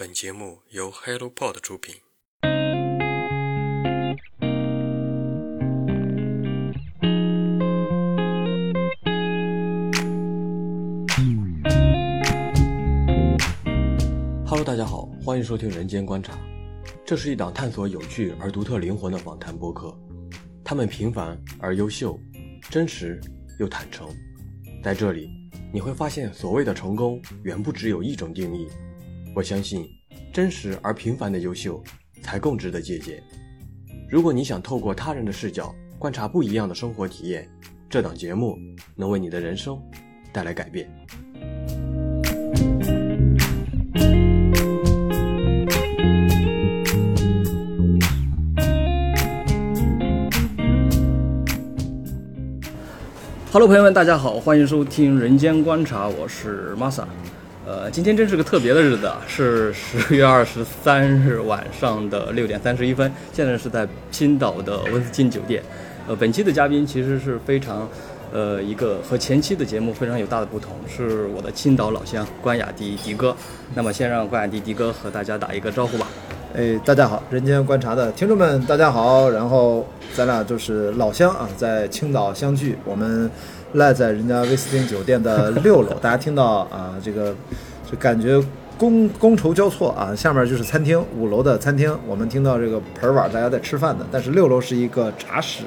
本节目由 HelloPod 出品。Hello，大家好，欢迎收听《人间观察》，这是一档探索有趣而独特灵魂的访谈播客。他们平凡而优秀，真实又坦诚。在这里，你会发现，所谓的成功远不只有一种定义。我相信，真实而平凡的优秀才更值得借鉴。如果你想透过他人的视角观察不一样的生活体验，这档节目能为你的人生带来改变。Hello，朋友们，大家好，欢迎收听《人间观察》，我是 Masa。呃，今天真是个特别的日子啊，是 十月二十三日晚上的六点三十一分，现在是在青岛的温斯金酒店。呃，本期的嘉宾其实是非常，呃，一个和前期的节目非常有大的不同，是我的青岛老乡关雅迪迪哥。那么，先让关雅迪迪哥和大家打一个招呼吧。哎，大家好，人间观察的听众们，大家好。然后咱俩就是老乡啊，在青岛相聚，我们赖在人家威斯汀酒店的六楼。大家听到啊，这个就感觉觥觥筹交错啊，下面就是餐厅，五楼的餐厅，我们听到这个盆碗大家在吃饭的，但是六楼是一个茶室，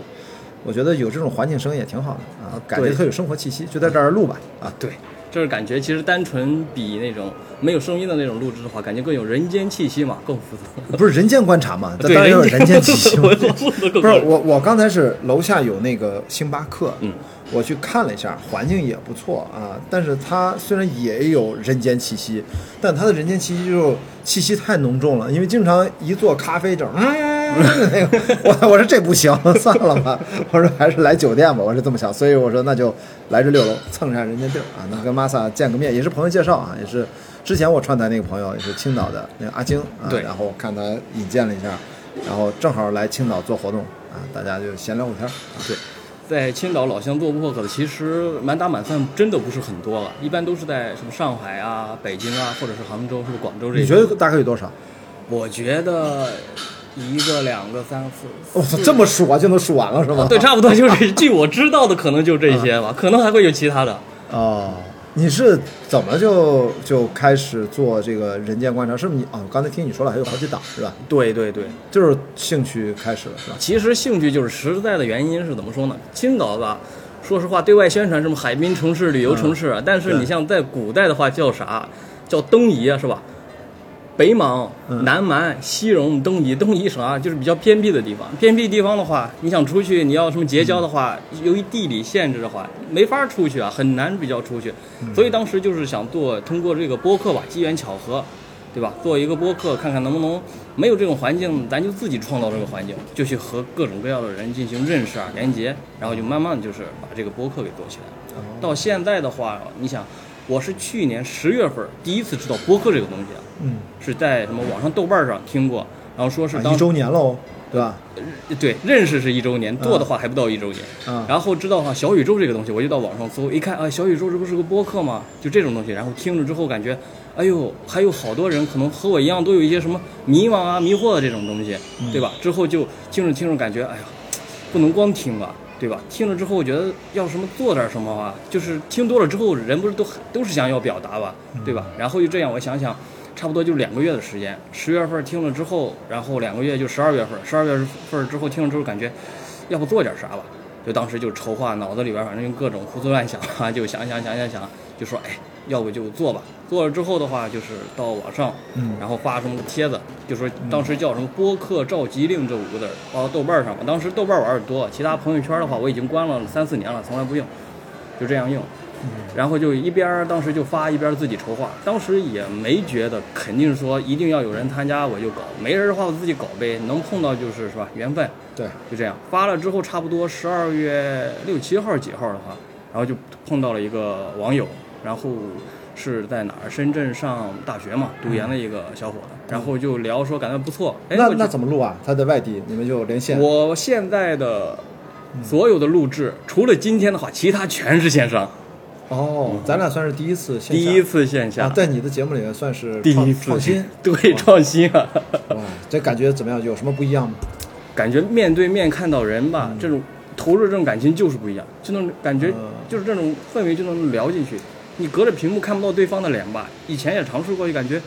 我觉得有这种环境声也挺好的啊，感觉特有生活气息，就在这儿录吧啊，对。就是感觉，其实单纯比那种没有声音的那种录制的话，感觉更有人间气息嘛，更复杂。不是人间观察嘛？当然有人间气息。不是我，我刚才是楼下有那个星巴克，嗯，我去看了一下，环境也不错啊。但是它虽然也有人间气息，但它的人间气息就气息太浓重了，因为经常一做咖啡整。那个，我我说这不行，算了吧。我说还是来酒店吧，我是这么想。所以我说那就来这六楼蹭一下人间地儿啊，能跟玛萨见个面，也是朋友介绍啊，也是之前我串台那个朋友，也是青岛的那个阿晶啊。对。然后看他引荐了一下，然后正好来青岛做活动啊，大家就闲聊会天啊。对，在青岛老乡做播客的其实满打满算真的不是很多了，一般都是在什么上海啊、北京啊，或者是杭州、是不是广州这些。你觉得大概有多少？我觉得。一个、两个、三个、四，我操，这么数啊，就能数完了是吧？对，差不多就是据我知道的，可能就这些吧，可能还会有其他的。哦，你是怎么就就开始做这个人间观察？是不是你？哦，刚才听你说了，还有好几档是吧？对对对，就是兴趣开始了是吧？其实兴趣就是实在的原因是怎么说呢？青岛吧，说实话，对外宣传什么海滨城市、旅游城市，但是你像在古代的话叫啥？叫东夷啊，是吧？北莽、南蛮、西戎、东夷，东夷省啊，就是比较偏僻的地方。偏僻地方的话，你想出去，你要什么结交的话，由于地理限制的话，没法出去啊，很难比较出去。所以当时就是想做，通过这个播客吧，机缘巧合，对吧？做一个播客，看看能不能没有这种环境，咱就自己创造这个环境，就去和各种各样的人进行认识啊、连接，然后就慢慢就是把这个播客给做起来。到现在的话，你想。我是去年十月份第一次知道播客这个东西啊，嗯，是在什么网上豆瓣上听过，然后说是一周年喽，对吧？对，认识是一周年，做的话还不到一周年。嗯，然后知道哈小宇宙这个东西，我就到网上搜，一看啊，小宇宙这不是个播客吗？就这种东西，然后听了之后感觉，哎呦，还有好多人可能和我一样都有一些什么迷茫啊、迷惑的这种东西，对吧？之后就听着听着感觉，哎呀，不能光听啊。对吧？听了之后，我觉得要什么做点什么啊？就是听多了之后，人不是都都是想要表达吧？对吧？然后就这样，我想想，差不多就两个月的时间。十月份听了之后，然后两个月就十二月份，十二月份之后听了之后，感觉要不做点啥吧？就当时就筹划，脑子里边反正就各种胡思乱想啊，就想想想想想，就说哎。要不就做吧，做了之后的话，就是到网上，然后发什么帖子，就说当时叫什么播客召集令这五个字，发到豆瓣上。当时豆瓣玩的多，其他朋友圈的话我已经关了三四年了，从来不用，就这样用。然后就一边当时就发一边自己筹划，当时也没觉得肯定说一定要有人参加我就搞，没人的话我自己搞呗，能碰到就是是吧缘分。对，就这样发了之后，差不多十二月六七号几号的话，然后就碰到了一个网友。然后是在哪儿？深圳上大学嘛，读研的一个小伙子。然后就聊说感觉不错。哎那那怎么录啊？他在外地，你们就连线。我现在的所有的录制，除了今天的话，其他全是线上。哦，咱俩算是第一次线下第一次线下，啊，在你的节目里面算是第创一次创新，对创新啊，哇，这感觉怎么样？有什么不一样吗？感觉面对面看到人吧，这种投入这种感情就是不一样，就能感觉嗯就是这种氛围就能聊进去。你隔着屏幕看不到对方的脸吧？以前也尝试过，就感觉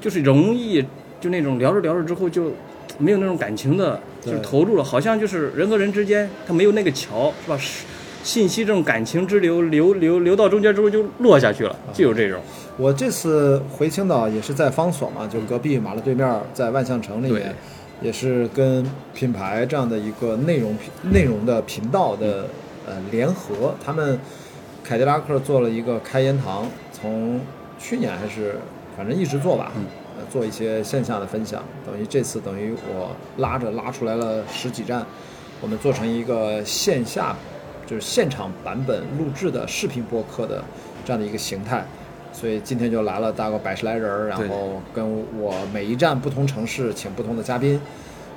就是容易就那种聊着聊着之后就没有那种感情的，就是投入了，好像就是人和人之间他没有那个桥，是吧？是信息这种感情之流流流流到中间之后就落下去了，就有这种。我这次回青岛也是在方所嘛，就隔壁马路对面，在万象城里面，也是跟品牌这样的一个内容频内容的频道的呃联合，他们凯迪拉克做了一个开言堂，从去年还是反正一直做吧，呃，做一些线下的分享，等于这次等于我拉着拉出来了十几站，我们做成一个线下就是现场版本录制的视频播客的这样的一个形态。所以今天就来了大概百十来人儿，然后跟我每一站不同城市请不同的嘉宾，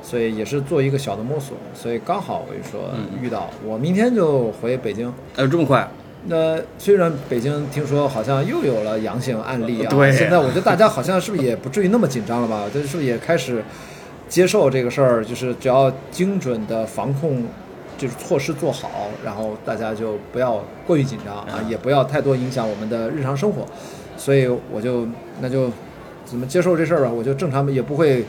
所以也是做一个小的摸索。所以刚好我就说嗯遇到，我明天就回北京。哎呦，这么快？那虽然北京听说好像又有了阳性案例啊，对现在我觉得大家好像是不是也不至于那么紧张了吧？就是不是也开始接受这个事儿？就是只要精准的防控，就是措施做好，然后大家就不要过于紧张啊，也不要太多影响我们的日常生活。所以我就那就怎么接受这事儿吧？我就正常也不会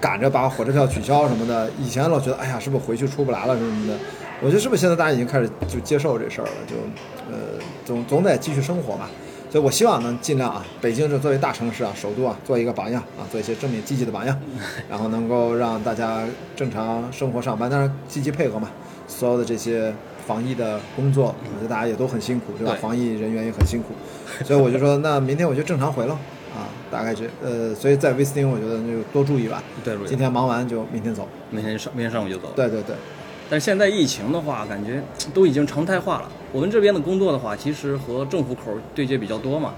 赶着把火车票取消什么的。以前老觉得哎呀，是不是回去出不来了什么的？我觉得是不是现在大家已经开始就接受这事儿了？就呃总总得继续生活嘛。所以我希望能尽量啊，北京这作为大城市啊，首都啊，做一个榜样啊，做一些正面积极的榜样，然后能够让大家正常生活上班，当然积极配合嘛。所有的这些防疫的工作，我觉得大家也都很辛苦，对吧？对防疫人员也很辛苦，所以我就说，那明天我就正常回了啊，大概这呃，所以在威斯汀，我觉得就多注意吧。对，今天忙完就明天走。明天上明天上午就走。对对对，但是现在疫情的话，感觉都已经常态化了。我们这边的工作的话，其实和政府口对接比较多嘛。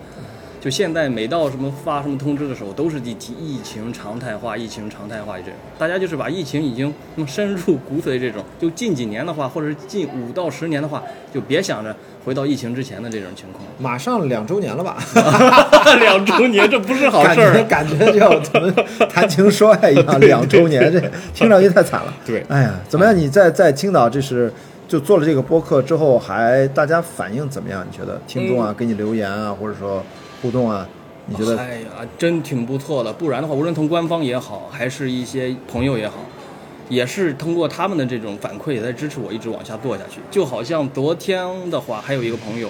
就现在每到什么发什么通知的时候，都是提提疫情常态化，疫情常态化这种。大家就是把疫情已经那么深入骨髓这种。就近几年的话，或者是近五到十年的话，就别想着回到疫情之前的这种情况。马上两周年了吧？两周年，这不是好事儿。觉感觉就要怎么谈情说爱一样，两周年，这听上去太惨了。对哎呀，怎么样？你在在青岛，这是就做了这个播客之后，还大家反应怎么样？你觉得听众啊，给你留言啊，或者说互动啊，你觉得？哎呀，真挺不错的。不然的话，无论从官方也好，还是一些朋友也好，也是通过他们的这种反馈，也在支持我一直往下做下去。就好像昨天的话，还有一个朋友，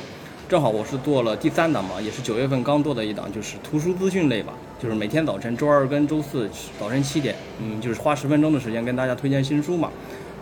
正好我是做了第三档嘛，也是九月份刚做的一档，就是图书资讯类吧，就是每天早晨周二跟周四早晨七点，嗯，就是花十分钟的时间跟大家推荐新书嘛。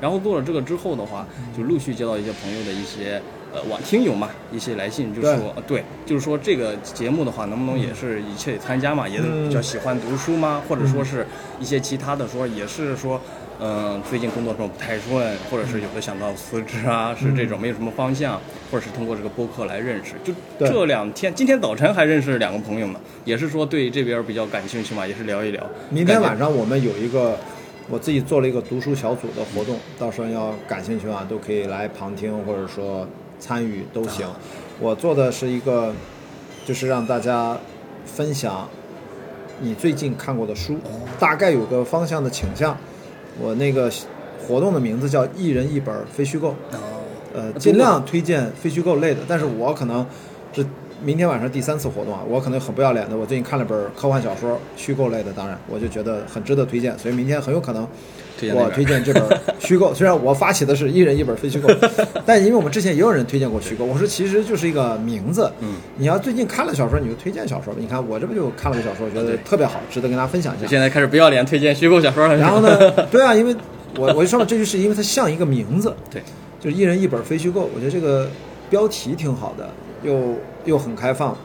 然后做了这个之后的话，就陆续接到一些朋友的一些呃网听友嘛一些来信，就说对就是说这个节目的话，能不能也是一切参加嘛？也嗯比较喜欢读书吗？或者说是一些其他的说，也是说。嗯，最近工作中不太顺，或者是有的想到辞职啊，是这种没有什么方向，或者是通过这个播客来认识。就这两天，今天早晨还认识两个朋友呢，也是说对这边比较感兴趣嘛，也是聊一聊。明天晚上我们有一个，我自己做了一个读书小组的活动，到时候要感兴趣啊，都可以来旁听或者说参与都行。我做的是一个，就是让大家分享你最近看过的书，大概有个方向的倾向。我那个活动的名字叫“一人一本非虚构”，哦，呃，尽量推荐非虚构类的，但是我可能是明天晚上第三次活动啊，我可能很不要脸的，我最近看了本科幻小说，虚构类的，当然我就觉得很值得推荐，所以明天很有可能我 推荐这本 虚构，虽然我发起的是一人一本非虚构，但因为我们之前也有人推荐过虚构，我说其实就是一个名字，嗯，你要最近看了小说，你就推荐小说吧，你看我这不就看了个小说，觉得特别好，值得跟大家分享一下。现在开始不要脸推荐虚构小说了。然后呢，对啊，因为我我就说了，这就是因为它像一个名字，对，就是一人一本非虚构，我觉得这个标题挺好的，又又很开放。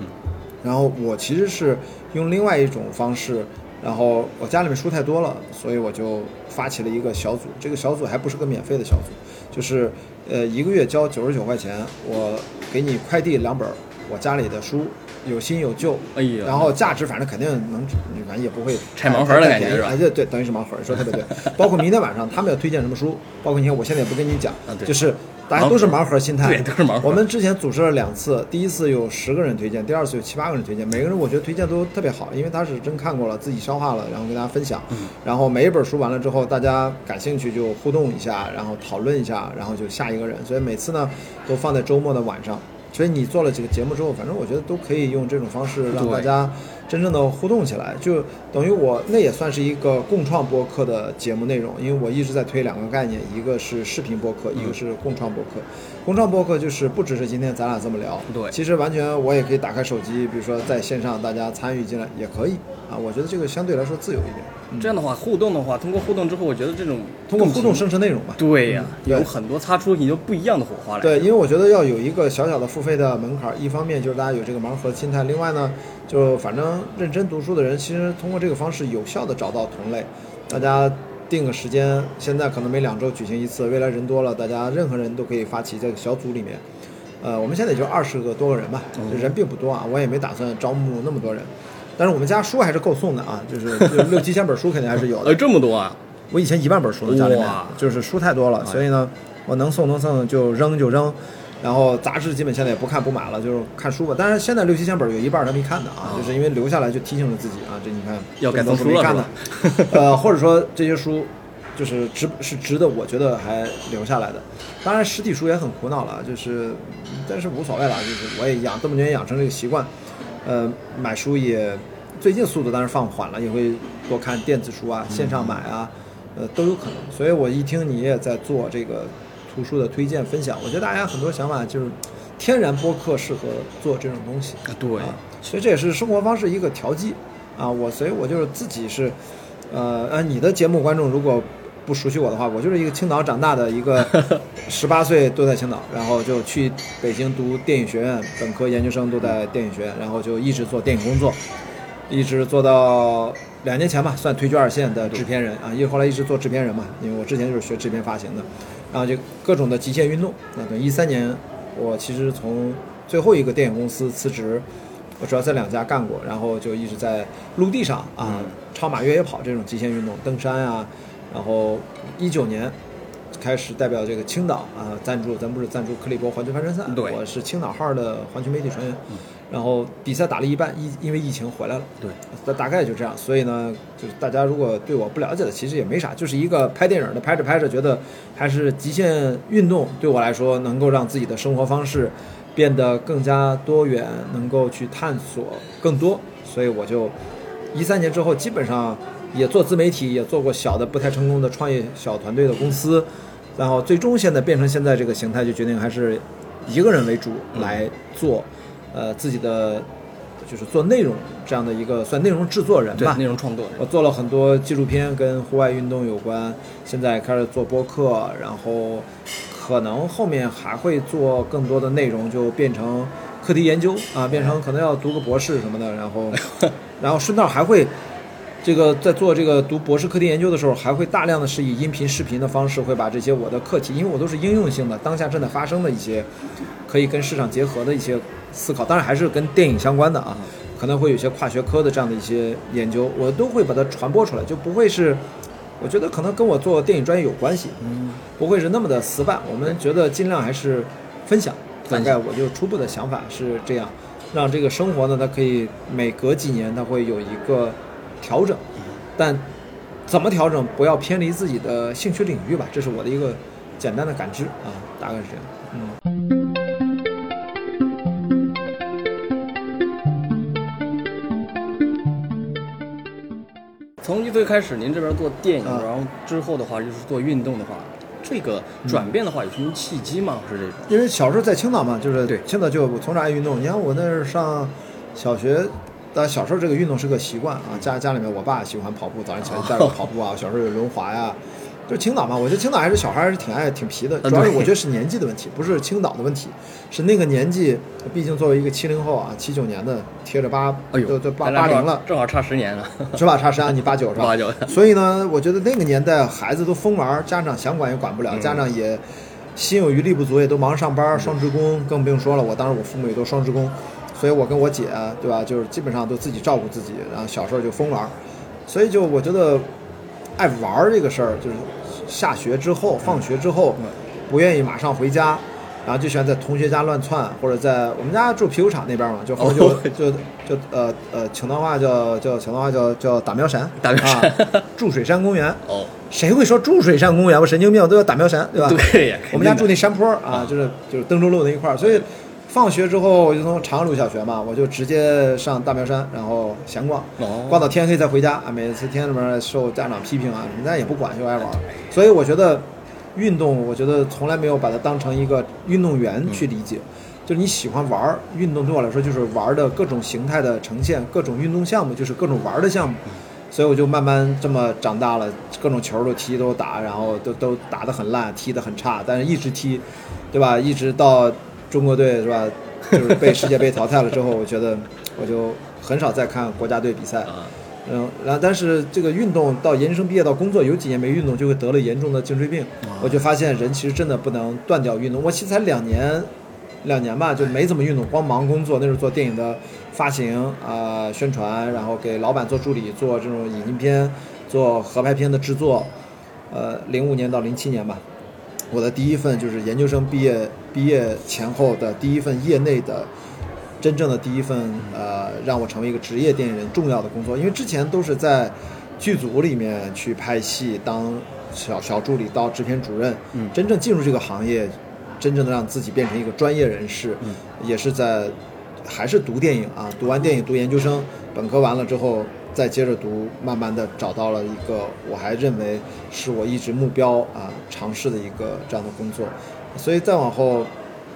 然后我其实是用另外一种方式，然后我家里面书太多了，所以我就发起了一个小组。这个小组还不是个免费的小组，就是呃一个月交九十九块钱，我给你快递两本我家里的书，有新有旧。哎呀，然后价值反正肯定能，反正也不会拆盲盒的太感觉哎，对对，等于是盲盒，说特别对。包括明天晚上他们要推荐什么书，包括你看我现在也不跟你讲啊，就是大家都是盲盒心态，对，都是盲盒。我们之前组织了两次，第一次有十个人推荐，第二次有七八个人推荐，每个人我觉得推荐都特别好，因为他是真看过了，自己消化了，然后跟大家分享。然后每一本书完了之后，大家感兴趣就互动一下，然后讨论一下，然后就下一个人。所以每次呢都放在周末的晚上。所以你做了几个节目之后，反正我觉得都可以用这种方式让大家真正的互动起来，就等于我那也算是一个共创播客的节目内容，因为我一直在推两个概念，一个是视频播客，一个是共创播客。共创播客就是不只是今天咱俩这么聊，对，其实完全我也可以打开手机，比如说在线上大家参与进来也可以啊，我觉得这个相对来说自由一点。这样的话，互动的话，通过互动之后，我觉得这种通过互动生成内容吧，对呀，有很多擦出你就不一样的火花来。对，因为我觉得要有一个小小的付费的门槛，一方面就是大家有这个盲盒心态，另外呢，就反正认真读书的人，其实通过这个方式有效的找到同类。大家定个时间，现在可能每两周举行一次，未来人多了，大家任何人都可以发起这个小组里面。呃，我们现在也就二十个多个人吧，人并不多啊，我也没打算招募那么多人。但是我们家书还是够送的啊，就是六七千本书肯定还是有的。呃，这么多啊！我以前一万本书呢，家里面就是书太多了，所以呢，我能送能送就扔就扔。然后杂志基本现在也不看不买了，就是看书吧。但是现在六七千本有一半他没看的啊，就是因为留下来就提醒了自己啊，这你看要改书了的。呃，或者说这些书就是值是值得，我觉得还留下来的。当然实体书也很苦恼了，就是但是无所谓了，就是我也养这么多年养成这个习惯。呃，买书也最近速度当然放缓了，也会多看电子书啊，线上买啊，呃都有可能。所以我一听你也在做这个图书的推荐分享，我觉得大家很多想法就是天然播客适合做这种东西。对，所以这也是生活方式一个调剂啊。我所以我就是自己是，呃呃，你的节目观众如果。不熟悉我的话，我就是一个青岛长大的一个，十八岁都在青岛，然后就去北京读电影学院，本科、研究生都在电影学院，然后就一直做电影工作，一直做到两年前吧，算退居二线的制片人啊，因为后来一直做制片人嘛，因为我之前就是学制片发行的，然后就各种的极限运动。那等一三年，我其实从最后一个电影公司辞职，我主要在两家干过，然后就一直在陆地上啊，超马越野跑这种极限运动，登山啊。然后一九年开始代表这个青岛啊赞助，咱不是赞助克利伯环球帆船赛，我是青岛号的环球媒体船员。然后比赛打了一半，因因为疫情回来了。对，大大概就这样。所以呢，就是大家如果对我不了解的，其实也没啥，就是一个拍电影的，拍着拍着觉得还是极限运动对我来说能够让自己的生活方式变得更加多元，能够去探索更多。所以我就一三年之后基本上。也做自媒体，也做过小的不太成功的创业小团队的公司，然后最终现在变成现在这个形态，就决定还是一个人为主来做，呃，自己的就是做内容这样的一个算内容制作人吧，内容创作。我做了很多纪录片跟户外运动有关，现在开始做播客，然后可能后面还会做更多的内容，就变成课题研究啊，变成可能要读个博士什么的，然后 然后顺道还会。这个在做这个读博士课题研究的时候，还会大量的是以音频、视频的方式，会把这些我的课题，因为我都是应用性的，当下正在发生的一些，可以跟市场结合的一些思考，当然还是跟电影相关的啊，可能会有些跨学科的这样的一些研究，我都会把它传播出来，就不会是，我觉得可能跟我做电影专业有关系，嗯，不会是那么的死板，我们觉得尽量还是分享，大概我就初步的想法是这样，让这个生活呢，它可以每隔几年它会有一个。调整，但怎么调整？不要偏离自己的兴趣领域吧，这是我的一个简单的感知啊，大概是这样。嗯。从最开始您这边做电影，然后之后的话就是做运动的话，这个转变的话有什么契机吗？是这种？因为小时候在青岛嘛，就是对青岛就从小爱运动。你看我那是上小学。但小时候这个运动是个习惯啊，家家里面我爸喜欢跑步，早上起来带我跑步啊。小时候有轮滑呀，就是青岛嘛。我觉得青岛还是小孩还是挺爱挺皮的，主要是我觉得是年纪的问题，不是青岛的问题，是那个年纪，毕竟作为一个七零后啊，七九年的贴着八，哎呦，都都八八零了，正好差十年了，是吧？差十年，你八九 是吧？八九。所以呢，我觉得那个年代孩子都疯玩，家长想管也管不了，家长也心有余力不足，也都忙上班，双职工更不用说了。我当时我父母也都双职工。所以我跟我姐，对吧？就是基本上都自己照顾自己，然后小时候就疯玩，所以就我觉得，爱玩这个事儿，就是下学之后、放学之后，不愿意马上回家，然后就喜欢在同学家乱窜，或者在我们家住啤酒厂那边嘛，就就、哦就就呃呃，青岛话叫叫青岛话叫叫打苗山，打苗山啊，注水山公园。哦，谁会说注水山公园？我神经病，都要打苗山，对吧？对呀，我们家住那山坡啊，就是就是登州路那一块儿，所以放学之后我就从长安路小学嘛，我就直接上大苗山，然后闲逛，逛到天黑才回家啊。每次天里面受家长批评啊，人家也不管，就爱玩。所以我觉得运动，我觉得从来没有把它当成一个运动员去理解。就是你喜欢玩儿运动，对我来说就是玩儿的各种形态的呈现，各种运动项目就是各种玩儿的项目。所以我就慢慢这么长大了，各种球都踢都打，然后都都打得很烂，踢得很差，但是一直踢，对吧？一直到中国队是吧？就是被世界杯淘汰了之后，我觉得我就很少再看国家队比赛。啊，嗯，然后但是这个运动到研究生毕业到工作，有几年没运动，就会得了严重的颈椎病。我就发现人其实真的不能断掉运动。我其实才两年，两年吧，就没怎么运动，光忙工作。那时候做电影的发行啊、宣传，然后给老板做助理，做这种引进片，做合拍片的制作。呃，零五年到零七年吧，我的第一份就是研究生毕业毕业前后的第一份业内的真正的第一份呃，让我成为一个职业电影人重要的工作，因为之前都是在剧组里面去拍戏，当小小助理到制片主任，嗯。真正进入这个行业，真正的让自己变成一个专业人士，嗯。也是在还是读电影啊，读完电影读研究生，本科完了之后再接着读，慢慢的找到了一个我还认为是我一直目标啊尝试的一个这样的工作，所以再往后。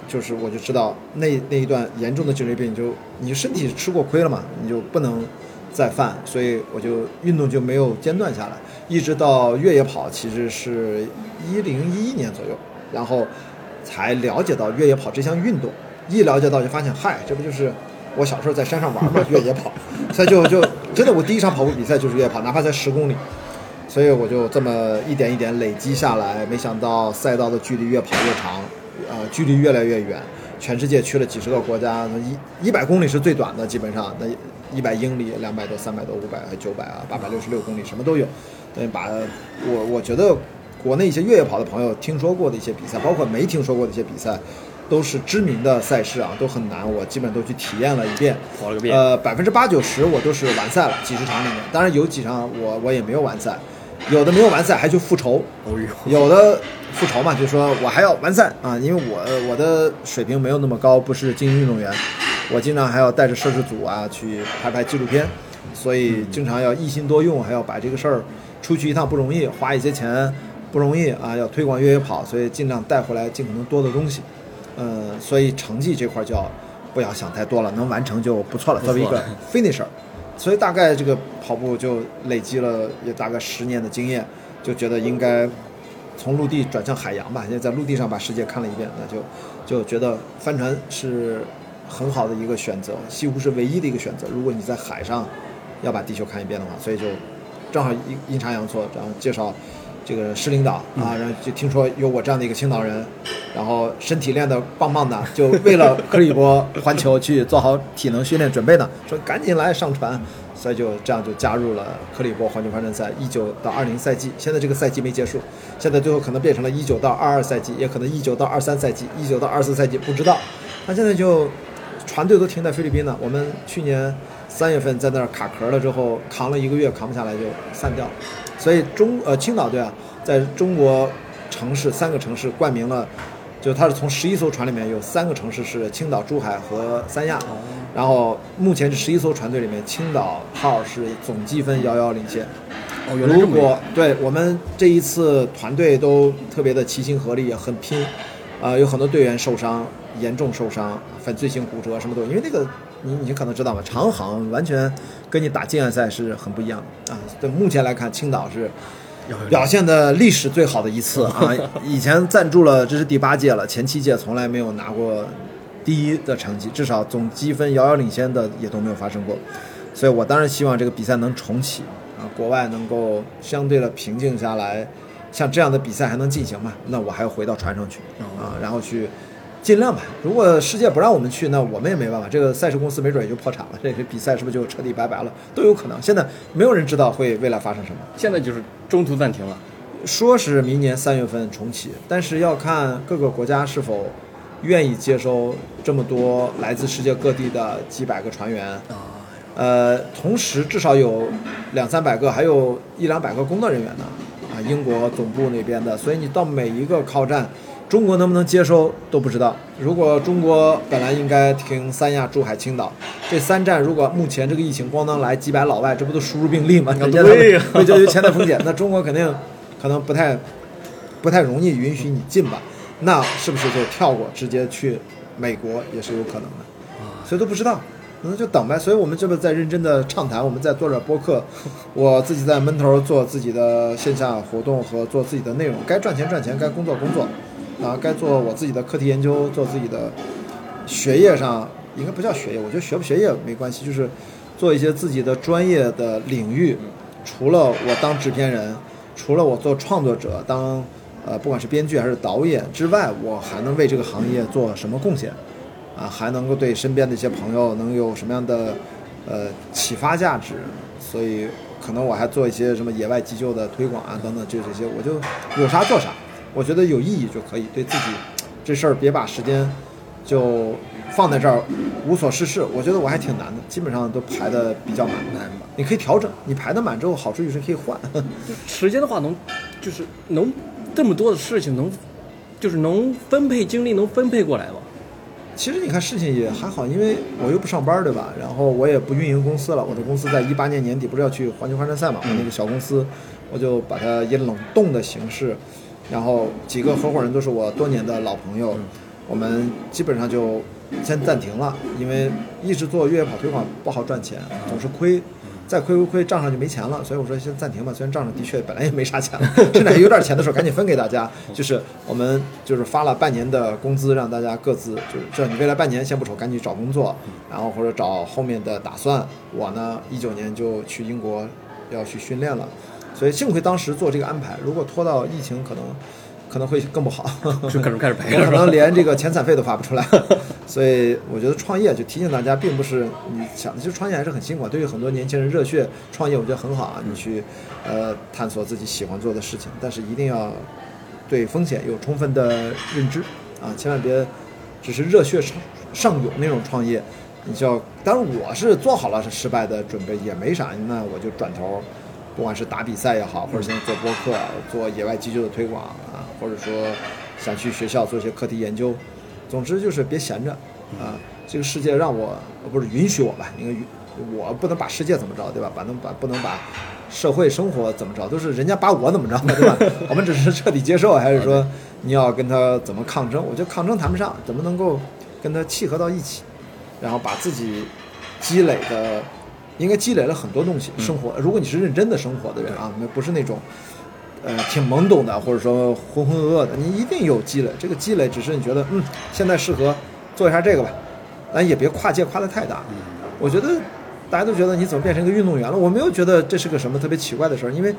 就是我就知道那那一段严重的颈椎病，就你身体吃过亏了嘛，你就不能再犯，所以我就运动就没有间断下来，一直到越野跑，其实是一零一一年左右，然后才了解到越野跑这项运动，一了解到就发现，嗨，这不就是我小时候在山上玩嘛，越野跑，所以就就真的我第一场跑步比赛就是越野跑，哪怕才十公里。所以我就这么一点一点累积下来，没想到赛道的距离越跑越长，呃，距离越来越远，全世界去了几十个国家，一一百公里是最短的，基本上那一百英里、两百多、三百多、五百、九百啊、八百六十六公里什么都有。嗯，把我我觉得国内一些越野跑的朋友听说过的一些比赛，包括没听说过的一些比赛，都是知名的赛事啊，都很难，我基本都去体验了一遍。跑了个遍，呃，百分之八九十我都是完赛了，几十场里面，当然有几场我我也没有完赛，有的没有完赛还去复仇，哦，有的复仇嘛，就说我还要完赛啊，因为我我的水平没有那么高，不是精英运动员，我经常还要带着摄制组啊去拍拍纪录片，所以经常要一心多用，还要把这个事儿出去一趟不容易，花一些钱不容易啊，要推广越野跑，所以尽量带回来尽可能多的东西，嗯，所以成绩这块儿就要不要想太多了，能完成就不错了，作为一个 finisher。所以大概这个跑步就累积了也大概十年的经验，就觉得应该从陆地转向海洋吧。现在在陆地上把世界看了一遍，那就就觉得帆船是很好的一个选择，几乎是唯一的一个选择。如果你在海上要把地球看一遍的话，所以就正好阴阴差阳错，然后介绍这个市领导啊，然后就听说有我这样的一个青岛人，然后身体练得棒棒的，就为了克里伯环球去做好体能训练准备呢，说赶紧来上船，所以就这样就加入了克里伯环球帆船赛一九到二零赛季，现在这个赛季没结束，现在最后可能变成了一九到二二赛季，也可能一九到二三赛季，一九到二四赛季不知道，那现在就船队都停在菲律宾呢，我们去年三月份在那儿卡壳了之后，扛了一个月扛不下来就散掉了。所以中呃青岛队啊，在中国城市三个城市冠名了，就它是从十一艘船里面有三个城市是青岛、珠海和三亚，然后目前这十一艘船队里面，青岛号是总积分遥遥领先。哦，原来这如果对我们这一次团队都特别的齐心合力，也很拼，啊、有很多队员受伤，严重受伤，粉碎性骨折什么都有。因为那个你你可能知道吧，长航完全跟你打竞赛赛是很不一样的啊。对，目前来看，青岛是表现的历史最好的一次啊！以前赞助了，这是第八届了，前七届从来没有拿过第一的成绩，至少总积分遥遥领先的也都没有发生过。所以我当然希望这个比赛能重启啊，国外能够相对的平静下来，像这样的比赛还能进行嘛？那我还要回到船上去啊，然后去尽量吧。如果世界不让我们去，那我们也没办法。这个赛事公司没准也就破产了，这个比赛是不是就彻底拜拜了？都有可能。现在没有人知道会 未来发生什么。现在就是中途暂停了，说是明年三月份重启，但是要看各个国家是否愿意接收这么多来自世界各地的几百个船员。啊，呃，同时至少有两三百个，还有一两百个工作人员呢。啊，英国总部那边的，所以你到每一个靠站，中国能不能接收都不知道。如果中国本来应该停三亚、珠海、青岛这三站，如果目前这个疫情咣当来几百老外，这不都输入病例吗？人家对呀会就有潜在风险，那中国肯定可能不太不太容易允许你进吧？那是不是就跳过直接去美国也是有可能的？所以都不知道，可能就等呗。所以我们这不在认真的畅谈，我们在做着播客，我自己在闷头做自己的线下活动和做自己的内容，该赚钱赚钱，该工作工作，啊，该做我自己的课题研究，做自己的学业上应该不叫学业，我觉得学不学业没关系，就是做一些自己的专业的领域。除了我当制片人，除了我做创作者，当呃不管是编剧还是导演之外，我还能为这个行业做什么贡献？啊，还能够对身边的一些朋友能有什么样的呃启发价值？所以可能我还做一些什么野外急救的推广啊等等，就这些，我就有啥做啥。我觉得有意义就可以，对自己 这事儿别把时间就放在这儿无所事事。我觉得我还挺难的，基本上都排的比较满。满吧？你可以调整，你排的满之后，好处就是可以换。时间的话能，就是能这么多的事情能，就是能分配精力能分配过来吗？其实你看事情也还好，因为我又不上班，对吧？然后我也不运营公司了。我的公司在一八年年底不是要去环球帆船赛嘛？我那个小公司，我就把它以冷冻的形式，然后几个合伙人都是我多年的老朋友，我们基本上就先暂停了，因为一直做越野跑推广不好赚钱，总是亏。再亏亏亏，账上就没钱了，所以我说先暂停吧。虽然账上的确本来也没啥钱了，甚至还有点钱的时候，赶紧分给大家。就是我们就是发了半年的工资，让大家各自就是这你未来半年先不愁，赶紧找工作，然后或者找后面的打算。我呢，一九年就去英国要去训练了，所以幸亏当时做这个安排。如果拖到疫情，可能可能会更不好，就可能开始赔我 可能连这个遣散费都发不出来。所以我觉得创业就提醒大家，并不是你想的，其实创业还是很辛苦。对于很多年轻人热血创业，我觉得很好啊，你去呃探索自己喜欢做的事情，但是一定要对风险有充分的认知啊，千万别只是热血上上涌那种创业。你就要，当然我是做好了失败的准备，也没啥，那我就转头，不管是打比赛也好，或者现在做播客、做野外急救的推广啊，或者说想去学校做一些课题研究，总之就是别闲着啊！这个世界让我不是允许我吧？应该我不能把世界怎么着，对吧？把能把不能把社会生活怎么着，都是人家把我怎么着，对吧？我们只是彻底接受，还是说你要跟他怎么抗争？我觉得抗争谈不上，怎么能够跟他契合到一起，然后把自己积累的，应该积累了很多东西。生活，如果你是认真的生活的人啊，那不是那种。呃，挺懵懂的，或者说浑浑噩噩的，你一定有积累。这个积累只是你觉得，嗯，现在适合做一下这个吧，咱也别跨界跨得太大。我觉得大家都觉得你怎么变成一个运动员了？我没有觉得这是个什么特别奇怪的事儿，因为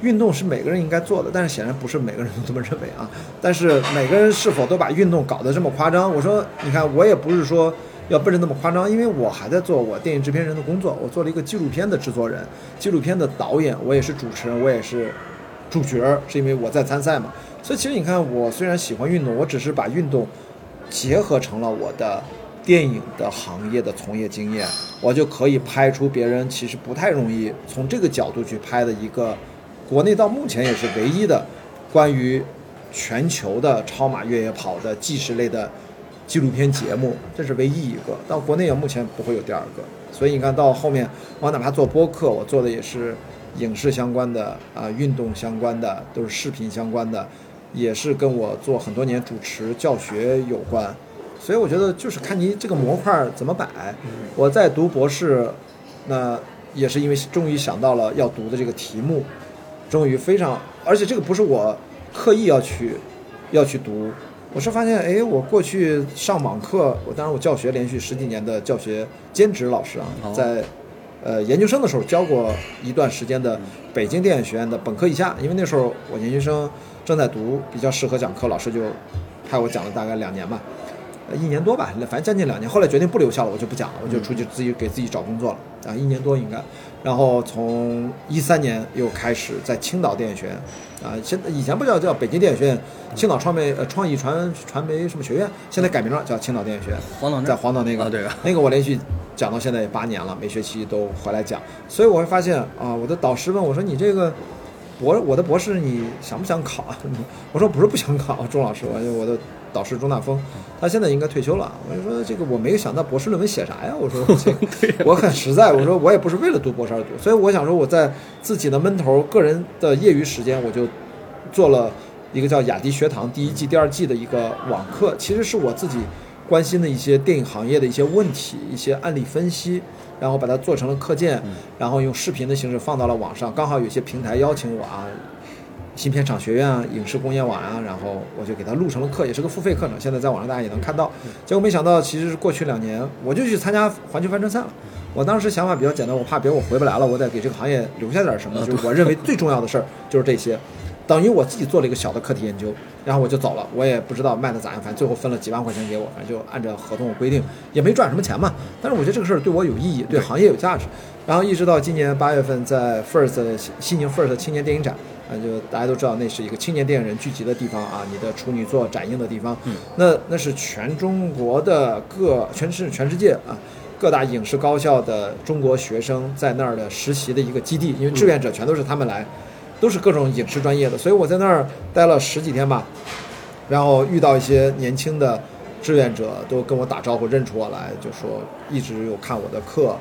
运动是每个人应该做的，但是显然不是每个人都这么认为啊。但是每个人是否都把运动搞得这么夸张？我说，你看，我也不是说要奔着那么夸张，因为我还在做我电影制片人的工作，我做了一个纪录片的制作人，纪录片的导演，我也是主持人，我也是。主角是因为我在参赛嘛，所以其实你看，我虽然喜欢运动，我只是把运动结合成了我的电影的行业的从业经验，我就可以拍出别人其实不太容易从这个角度去拍的一个国内到目前也是唯一的关于全球的超马越野跑的纪实类的纪录片节目，这是唯一一个，到国内也目前不会有第二个。所以你看到后面，我哪怕做播客，我做的也是。影视相关的啊，运动相关的都是视频相关的，也是跟我做很多年主持教学有关，所以我觉得就是看你这个模块怎么摆。我在读博士，那也是因为终于想到了要读的这个题目，终于非常，而且这个不是我刻意要去要去读，我是发现哎，我过去上网课，我当然我教学连续十几年的教学兼职老师啊，在。呃，研究生的时候教过一段时间的北京电影学院的本科以下，因为那时候我研究生正在读，比较适合讲课，老师就派我讲了大概两年吧。呃一年多吧，反正将近两年。后来决定不留校了，我就不讲了，我就出去自己给自己找工作了啊，一年多应该。然后从一三年又开始在青岛电影学院啊，现在以前不叫叫北京电影学院，青岛创媒呃创意传传媒什么学院，现在改名了叫青岛电影学院。黄岛在黄岛那个，啊对啊那个我连续讲到现在也八年了，每学期都回来讲，所以我会发现啊，我的导师问我说：“你这个博我的博士你想不想考啊？” 我说：“不是不想考，钟老师，我我的导师钟大峰，他现在应该退休了。”我就说：“这个我没有想到博士论文写啥呀？”我说：“ 这个我很实在，我说我也不是为了读博士而读，所以我想说我在自己的闷头个人的业余时间，我就做了一个叫雅迪学堂第一季、第二季的一个网课，其实是我自己关心的一些电影行业的一些问题、一些案例分析，然后把它做成了课件，然后用视频的形式放到了网上。刚好有些平台邀请我啊，新片厂学院啊、影视工业网啊，然后我就给他录成了课，也是个付费课程，现在在网上大家也能看到。结果没想到，其实是过去两年我就去参加环球帆船赛了。我当时想法比较简单，我怕别我回不来了，我得给这个行业留下点什么。就是我认为最重要的事儿就是这些。等于我自己做了一个小的课题研究，然后我就走了，我也不知道卖的咋样，反正最后分了几万块钱给我，反正就按照合同规定，也没赚什么钱嘛。但是我觉得这个事儿对我有意义，对行业有价值。然后一直到今年八月份，在 First 西宁 First 青年电影展，啊，就大家都知道那是一个青年电影人聚集的地方啊，你的处女作展映的地方。嗯，那那是全中国的各全是全世界啊。各大影视高校的中国学生在那儿的实习的一个基地，因为志愿者全都是他们来，都是各种影视专业的，所以我在那儿待了十几天吧，然后遇到一些年轻的志愿者都跟我打招呼，认出我来，就说一直有看我的课，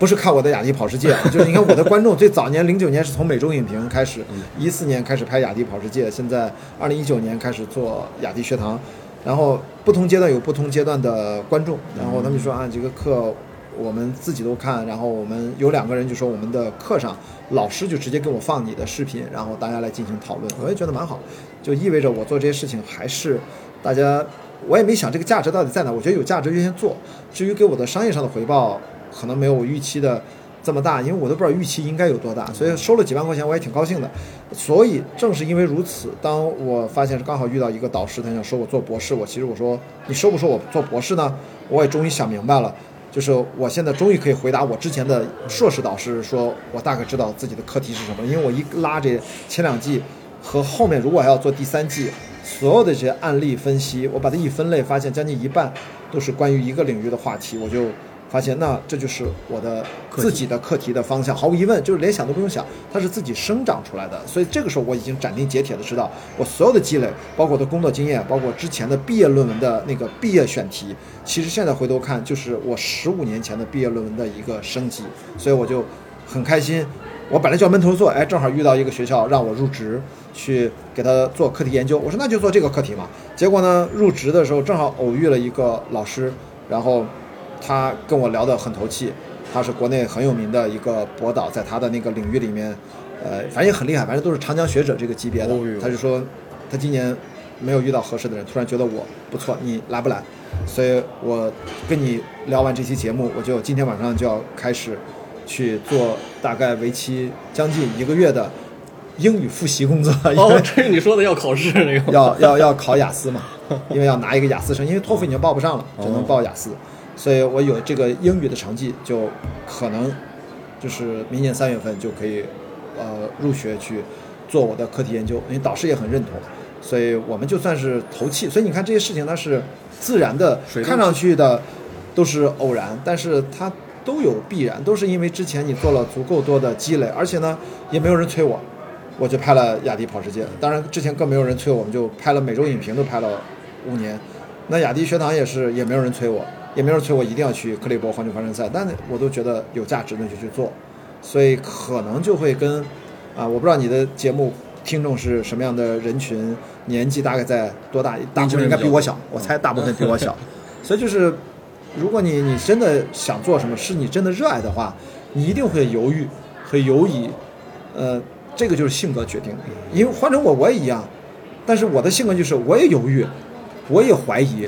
不是看我的雅迪跑世界，就是你看我的观众最早年零九年是从美洲影评开始，一四年开始拍雅迪跑世界，现在二零一九年开始做雅迪学堂。然后不同阶段有不同阶段的观众，然后他们就说啊，这个课我们自己都看，然后我们有两个人就说我们的课上老师就直接给我放你的视频，然后大家来进行讨论，我也觉得蛮好，就意味着我做这些事情还是大家，我也没想这个价值到底在哪，我觉得有价值就先做，至于给我的商业上的回报，可能没有我预期的。这么大，因为我都不知道预期应该有多大，所以收了几万块钱，我也挺高兴的。所以正是因为如此，当我发现是刚好遇到一个导师，他想收我做博士，我其实我说你收不收我做博士呢？我也终于想明白了，就是我现在终于可以回答我之前的硕士导师，说我大概知道自己的课题是什么，因为我一拉这前两季和后面如果还要做第三季，所有的这些案例分析，我把它一分类，发现将近一半都是关于一个领域的话题，我就。发现那这就是我的自己的课题的方向，毫无疑问就是连想都不用想，它是自己生长出来的。所以这个时候我已经斩钉截铁的知道，我所有的积累，包括我的工作经验，包括之前的毕业论文的那个毕业选题，其实现在回头看就是我十五年前的毕业论文的一个升级。所以我就很开心，我本来就要闷头做，哎，正好遇到一个学校让我入职去给他做课题研究，我说那就做这个课题嘛。结果呢，入职的时候正好偶遇了一个老师，然后。他跟我聊得很投气，他是国内很有名的一个博导，在他的那个领域里面，呃，反正也很厉害，反正都是长江学者这个级别的。他就说，他今年没有遇到合适的人，突然觉得我不错，你来不来？所以我跟你聊完这期节目，我就今天晚上就要开始去做大概为期将近一个月的英语复习工作。哦，这是你说的要考试那个？要要要考雅思嘛？因为要拿一个雅思生，因为托福已经报不上了，只能报雅思。所以我有这个英语的成绩，就可能就是明年三月份就可以呃入学去做我的课题研究，因为导师也很认同，所以我们就算是投气。所以你看这些事情它是自然的，看上去的都是偶然，但是它都有必然，都是因为之前你做了足够多的积累，而且呢也没有人催我，我就拍了雅迪跑世界。当然之前更没有人催我们，就拍了每周影评都拍了五年，那雅迪学堂也是也没有人催我。也没人催我一定要去克利伯环球帆船赛，但我都觉得有价值，那就去做。所以可能就会跟啊，我不知道你的节目听众是什么样的人群，年纪大概在多大？大部分应该比我小，我猜大部分比我小。所以就是，如果你你真的想做什么，是你真的热爱的话，你一定会犹豫，和犹疑。呃，这个就是性格决定的。因为换成我，我也一样。但是我的性格就是，我也犹豫，我也怀疑。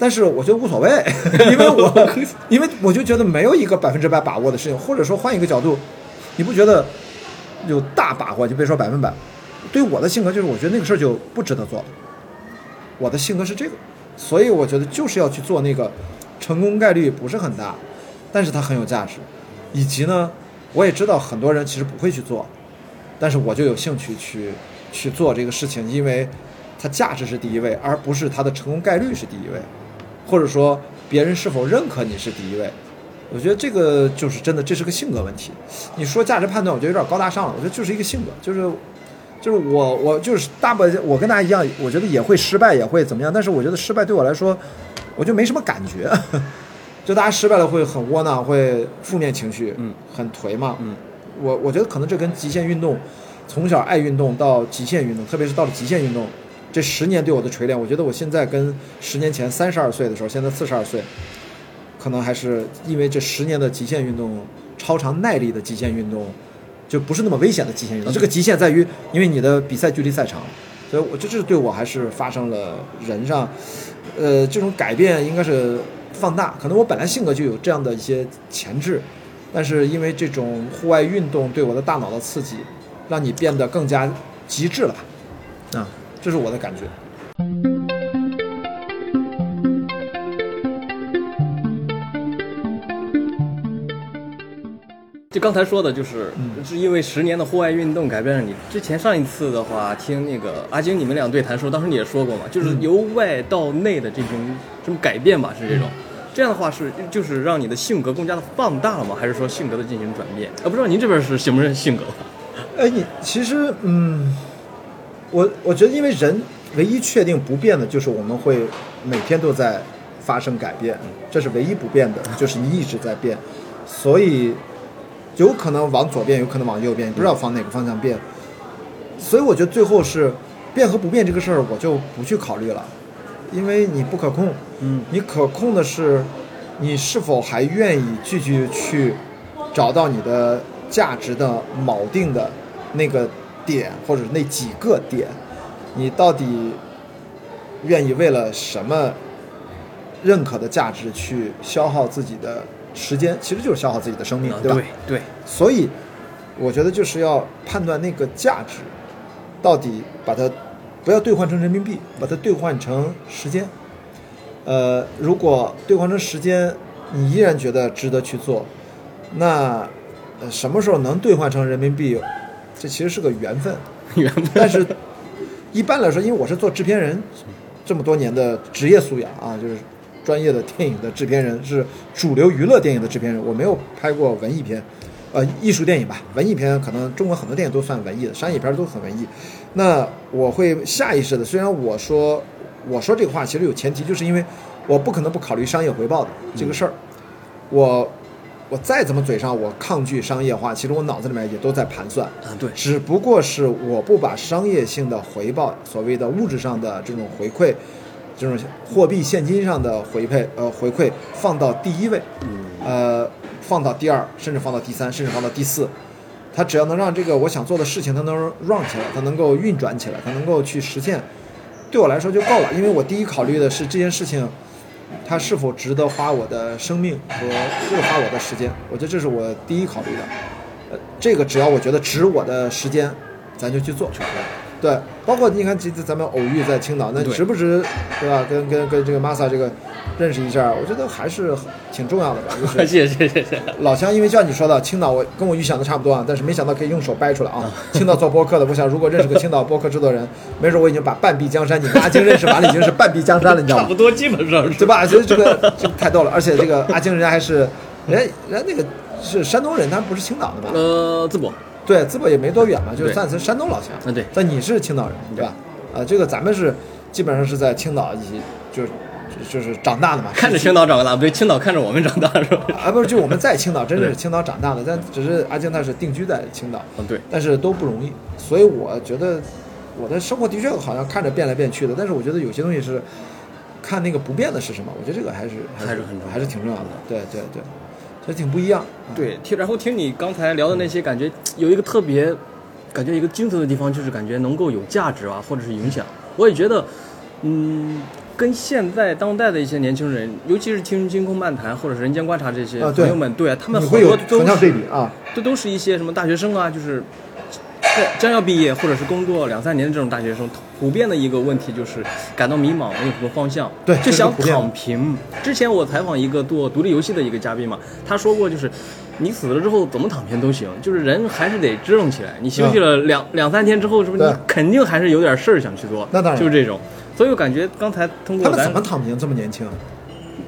但是我觉得无所谓，因为我因为我就觉得没有一个百分之百把握的事情，或者说换一个角度，你不觉得有大把握就别说百分百。对我的性格就是，我觉得那个事儿就不值得做了。我的性格是这个，所以我觉得就是要去做那个，成功概率不是很大，但是它很有价值，以及呢，我也知道很多人其实不会去做，但是我就有兴趣去去做这个事情，因为它价值是第一位，而不是它的成功概率是第一位，或者说别人是否认可你是第一位。我觉得这个就是真的，这是个性格问题。你说价值判断，我觉得有点高大上了。我觉得就是一个性格，就是就是我我就是大部分我跟大家一样，我觉得也会失败，也会怎么样。但是我觉得失败对我来说，我就没什么感觉。就大家失败了会很窝囊，会负面情绪，嗯，很颓嘛。嗯，我我觉得可能这跟极限运动，从小爱运动到极限运动，特别是到了极限运动，这十年对我的锤炼，我觉得我现在跟十年前三十二岁的时候，现在四十二岁。可能还是因为这十年的极限运动，超长耐力的极限运动，就不是那么危险的极限运动。这个极限在于，因为你的比赛距离赛长，所以我这这对我还是发生了人上，呃，这种改变应该是放大。可能我本来性格就有这样的一些潜质，但是因为这种户外运动对我的大脑的刺激，让你变得更加极致了吧？啊，这是我的感觉。就刚才说的，就是嗯是因为十年的户外运动改变了你。之前上一次的话，听那个阿晶你们俩对谈说，当时你也说过嘛，就是嗯由外到内的这种这种改变吧，是这种。这样的话是就是让你的性格更加的放大了吗？还是说性格的进行转变？啊，不知道您这边是什么性格？哎，你其实，嗯，我我觉得，因为人唯一确定不变的就是我们会每天都在发生改变，这是唯一不变的，就是你一直在变，所以有可能往左变，有可能往右变，不知道往哪个方向变。所以我觉得最后是变和不变这个事儿，我就不去考虑了，因为你不可控。嗯，你可控的是，你是否还愿意继续去找到你的价值的锚定的那个点，或者那几个点，你到底愿意为了什么认可的价值去消耗自己的时间？其实就是消耗自己的生命，对吧？对对，所以，我觉得就是要判断那个价值，到底把它不要兑换成人民币，把它兑换成时间。呃，如果兑换成时间，你依然觉得值得去做，那呃什么时候能兑换成人民币，这其实是个缘分。缘分但是，一般来说，因为我是做制片人这么多年的职业素养啊，就是专业的电影的制片人，是主流娱乐电影的制片人，我没有拍过文艺片，呃，艺术电影吧，文艺片可能中国很多电影都算文艺的，商业片都很文艺。那我会下意识的，虽然我说我说这个话其实有前提，就是因为我不可能不考虑商业回报的这个事儿，我。我再怎么嘴上我抗拒商业化，其实我脑子里面也都在盘算。啊，对，只不过是我不把商业性的回报，所谓的物质上的这种回馈，这种货币现金上的回配呃回馈放到第一位，呃放到第二，甚至放到第三，甚至放到第四。它只要能让这个我想做的事情它能 run 起来，它能够运转起来，它能够去实现，对我来说就够了。因为我第一考虑的是这件事情。它是否值得花我的生命和值得花我的时间？我觉得这是我第一考虑的。呃，这个只要我觉得值我的时间，咱就去做。对，包括你看这次咱们偶遇在青岛，那对值不值，对吧？跟跟跟这个 Masa 这个认识一下，我觉得还是挺重要的吧。就是 谢谢谢谢。老乡，因为就像你说的，青岛我跟我预想的差不多啊，但是没想到可以用手掰出来啊。青岛做播客的，我想如果认识个青岛播客制作人，没准我已经把半壁江山，你跟阿晶认识完了，已经是半壁江山了，你知道吗 差不？多，基本上是对吧？所以这个这个太逗了，而且这个阿晶人家还是人家人家那个是山东人，他不是青岛的吧？呃，淄博，对，淄博也没多远嘛，就是对算是山东老乡。嗯对但你是青岛人，对吧？啊，这个咱们是基本上是在青岛就就就是长大的嘛，看着青岛长大，不对，青岛看着我们长大是吧？啊，不是，就我们在青岛，真的是青岛长大的，但只是阿晶他是定居在青岛，嗯，对，但是都不容易，所以我觉得我的生活的确好像看着变来变去的，但是我觉得有些东西是看那个不变的是什么，我觉得这个还是还是很重要还是挺重要的，对对对，这挺不一样，对，听然后听你刚才聊的那些，感觉有一个特别，感觉一个精髓的地方，就是感觉能够有价值啊，或者是影响。我也觉得，嗯，跟现在当代的一些年轻人，尤其是听《星空漫谈》或者是《人间观察》这些朋友们，对他们好你会有多都这都是一些什么大学生啊，就是在将要毕业或者是工作两三年的这种大学生，普遍的一个问题就是感到迷茫，没有什么方向，对就想躺平。之前我采访一个做独立游戏的一个嘉宾嘛，他说过就是。你死了之后怎么躺平都行，就是人还是得支棱起来。你休息了两、两三天之后，是不是你肯定还是有点事儿想去做？那当然就是这种。所以我感觉刚才通过他们咱怎么躺平这么年轻？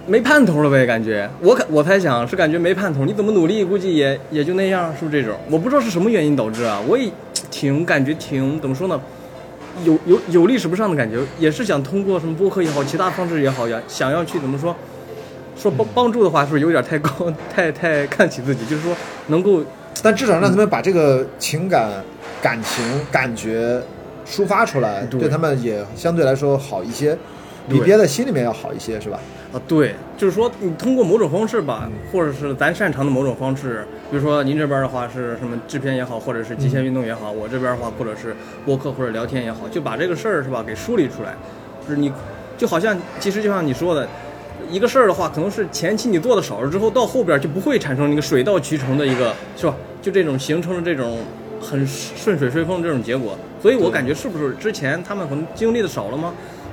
没盼头了呗，感觉。我感我猜想是感觉没盼头，你怎么努力估计也也就那样，是不是这种？我不知道是什么原因导致啊，我也挺感觉挺怎么说呢，有有有历史不上的感觉，也是想通过什么播客也好，其他方式也好呀，想要去怎么说，说帮帮助的话是不是有点太高，太太看起自己，就是说能够但至少让他们把这个情感、感情、感觉抒发出来，对。对他们也相对来说好一些，比憋在心里面要好一些，是吧？啊，对，就是说你通过某种方式吧，或者是咱擅长的某种方式，比如说您这边的话是什么制片也好，或者是极限运动也好，我这边的话或者是播客或者聊天也好，就把这个事儿是吧给梳理出来，就是你就好像其实就像你说的。一个事儿的话，可能是前期你做的少了之后，到后边就不会产生那个水到渠成的一个，是吧？就这种形成了这种很顺水顺风的这种结果。所以我感觉是不是之前他们可能经历的少了吗？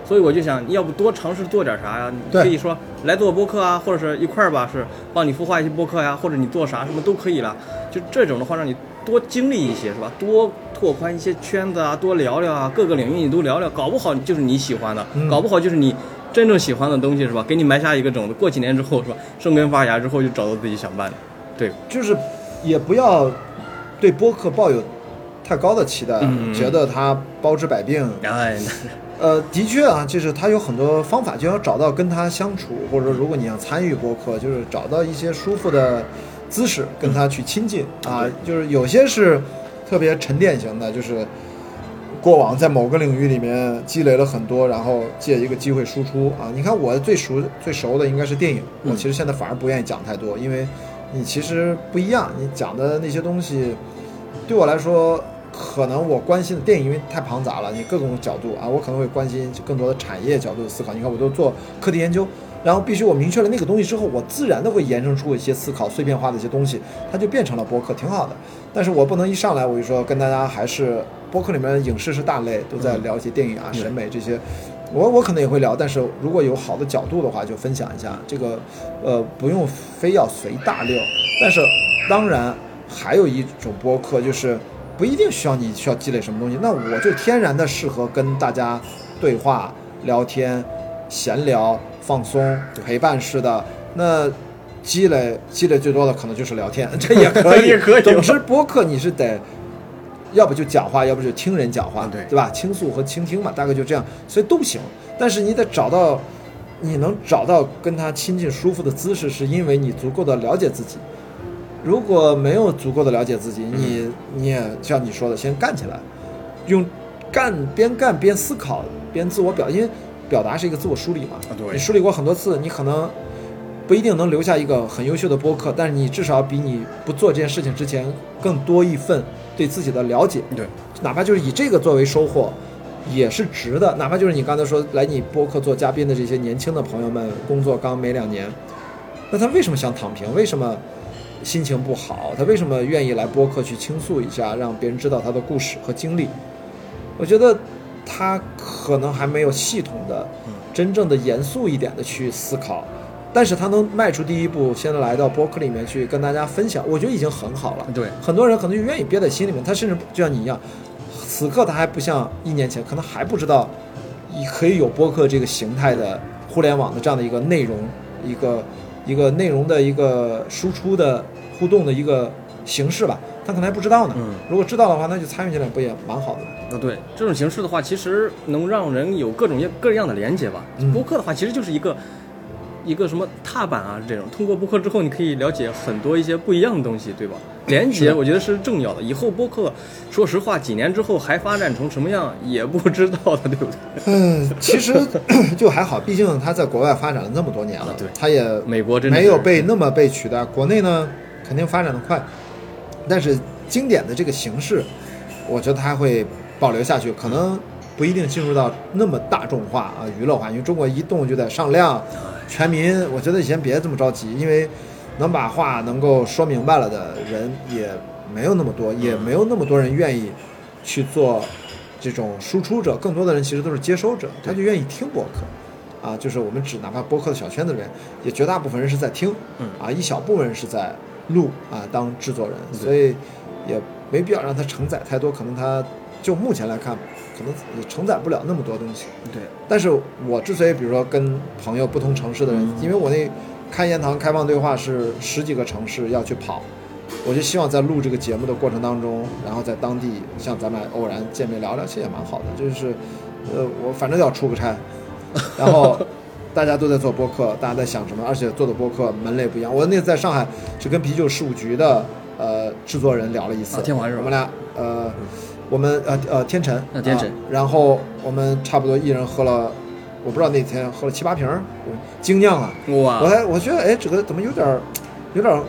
所以我就想，要不多尝试做点啥呀？你可以说来做播客啊，或者是一块儿吧，是帮你孵化一些播客呀，或者你做啥什么都可以了。就这种的话，让你多经历一些，是吧？多拓宽一些圈子啊，多聊聊啊，各个领域你都聊聊，搞不好就是你喜欢的，嗯搞不好就是你真正喜欢的东西，是吧？给你埋下一个种子，过几年之后，是吧？生根发芽之后，就找到自己想办的。对，就是也不要对播客抱有太高的期待，嗯觉得它包治百病。哎，呃，的确啊，就是他有很多方法，就要找到跟他相处，或者说如果你想参与播客，就是找到一些舒服的姿势跟他去亲近啊。就是有些是特别沉淀型的，就是过往在某个领域里面积累了很多，然后借一个机会输出啊。你看我最熟最熟的应该是电影，我嗯其实现在反而不愿意讲太多，因为你其实不一样，你讲的那些东西对我来说。可能我关心的电影因为太庞杂了，你各种角度啊，我可能会关心更多的产业角度的思考。你看，我都做课题研究，然后必须我明确了那个东西之后，我自然的会延伸出一些思考、碎片化的一些东西，它就变成了播客，挺好的。但是我不能一上来我就说跟大家还是播客里面影视是大类，都在聊一些电影啊、嗯审美这些。我我可能也会聊，但是如果有好的角度的话，就分享一下。这个呃，不用非要随大流。但是当然还有一种播客就是。不一定需要你需要积累什么东西，那我就天然的适合跟大家对话、聊天、闲聊、放松、陪伴式的。那积累积累最多的可能就是聊天，这也可以，也可以总之，播客你是得，要不就讲话，要不就听人讲话，对对吧？倾诉和倾听嘛，大概就这样，所以都行。但是你得找到，你能找到跟他亲近舒服的姿势，是因为你足够的了解自己。如果没有足够的了解自己，你你也像你说的，先干起来，用干边干边思考边自我表，因为表达是一个自我梳理嘛。啊对你梳理过很多次，你可能不一定能留下一个很优秀的播客，但是你至少比你不做这件事情之前更多一份对自己的了解。对，哪怕就是以这个作为收获，也是值的。哪怕就是你刚才说来你播客做嘉宾的这些年轻的朋友们，工作刚没两年，那他为什么想躺平？为什么心情不好？他为什么愿意来播客去倾诉一下，让别人知道他的故事和经历？我觉得他可能还没有系统的、真正的严肃一点的去思考。但是他能迈出第一步，先来到播客里面去跟大家分享，我觉得已经很好了。对，很多人可能就愿意憋在心里面，他甚至就像你一样，此刻他还不像一年前，可能还不知道，你可以有播客这个形态的互联网的这样的一个内容，一个一个内容的一个输出的互动的一个形式吧，他可能还不知道呢。嗯如果知道的话，那就参与进来不也蛮好的吗？那，对，这种形式的话，其实能让人有各种各样的连接吧。嗯播客的话，其实就是一个一个什么踏板啊，这种通过播客之后，你可以了解很多一些不一样的东西，对吧？连接我觉得是重要的。以后播客，说实话，几年之后还发展成什么样也不知道的，对不对？嗯，其实 就还好，毕竟他在国外发展了那么多年了，啊对他也美国真没有被那么被取代。国内呢，肯定发展的快，但是经典的这个形式，我觉得它会保留下去，可能不一定进入到那么大众化啊、娱乐化，因为中国移动就在上量，全民。我觉得你先别这么着急，因为能把话能够说明白了的人也没有那么多，也没有那么多人愿意去做这种输出者，更多的人其实都是接收者，他就愿意听播客，啊，就是我们指哪怕播客的小圈子里面，也绝大部分人是在听，嗯啊，一小部分人是在录啊当制作人，所以也没必要让它承载太多，可能它就目前来看，可能也承载不了那么多东西。对，但是我之所以比如说跟朋友不同城市的人，因为我那开言堂开放对话是十几个城市要去跑，我就希望在录这个节目的过程当中，然后在当地像咱们偶然见面聊聊，其实也蛮好的。就是，呃，我反正要出个差，然后大家都在做播客，大家在想什么，而且做的播客门类不一样。我那次在上海是跟啤酒事务局的呃制作人聊了一次，我们俩呃。我们呃呃天辰，啊天辰啊然后我们差不多一人喝了，我不知道那天喝了七八瓶儿，精酿啊，我哇，还我觉得哎，这个怎么有点儿有点儿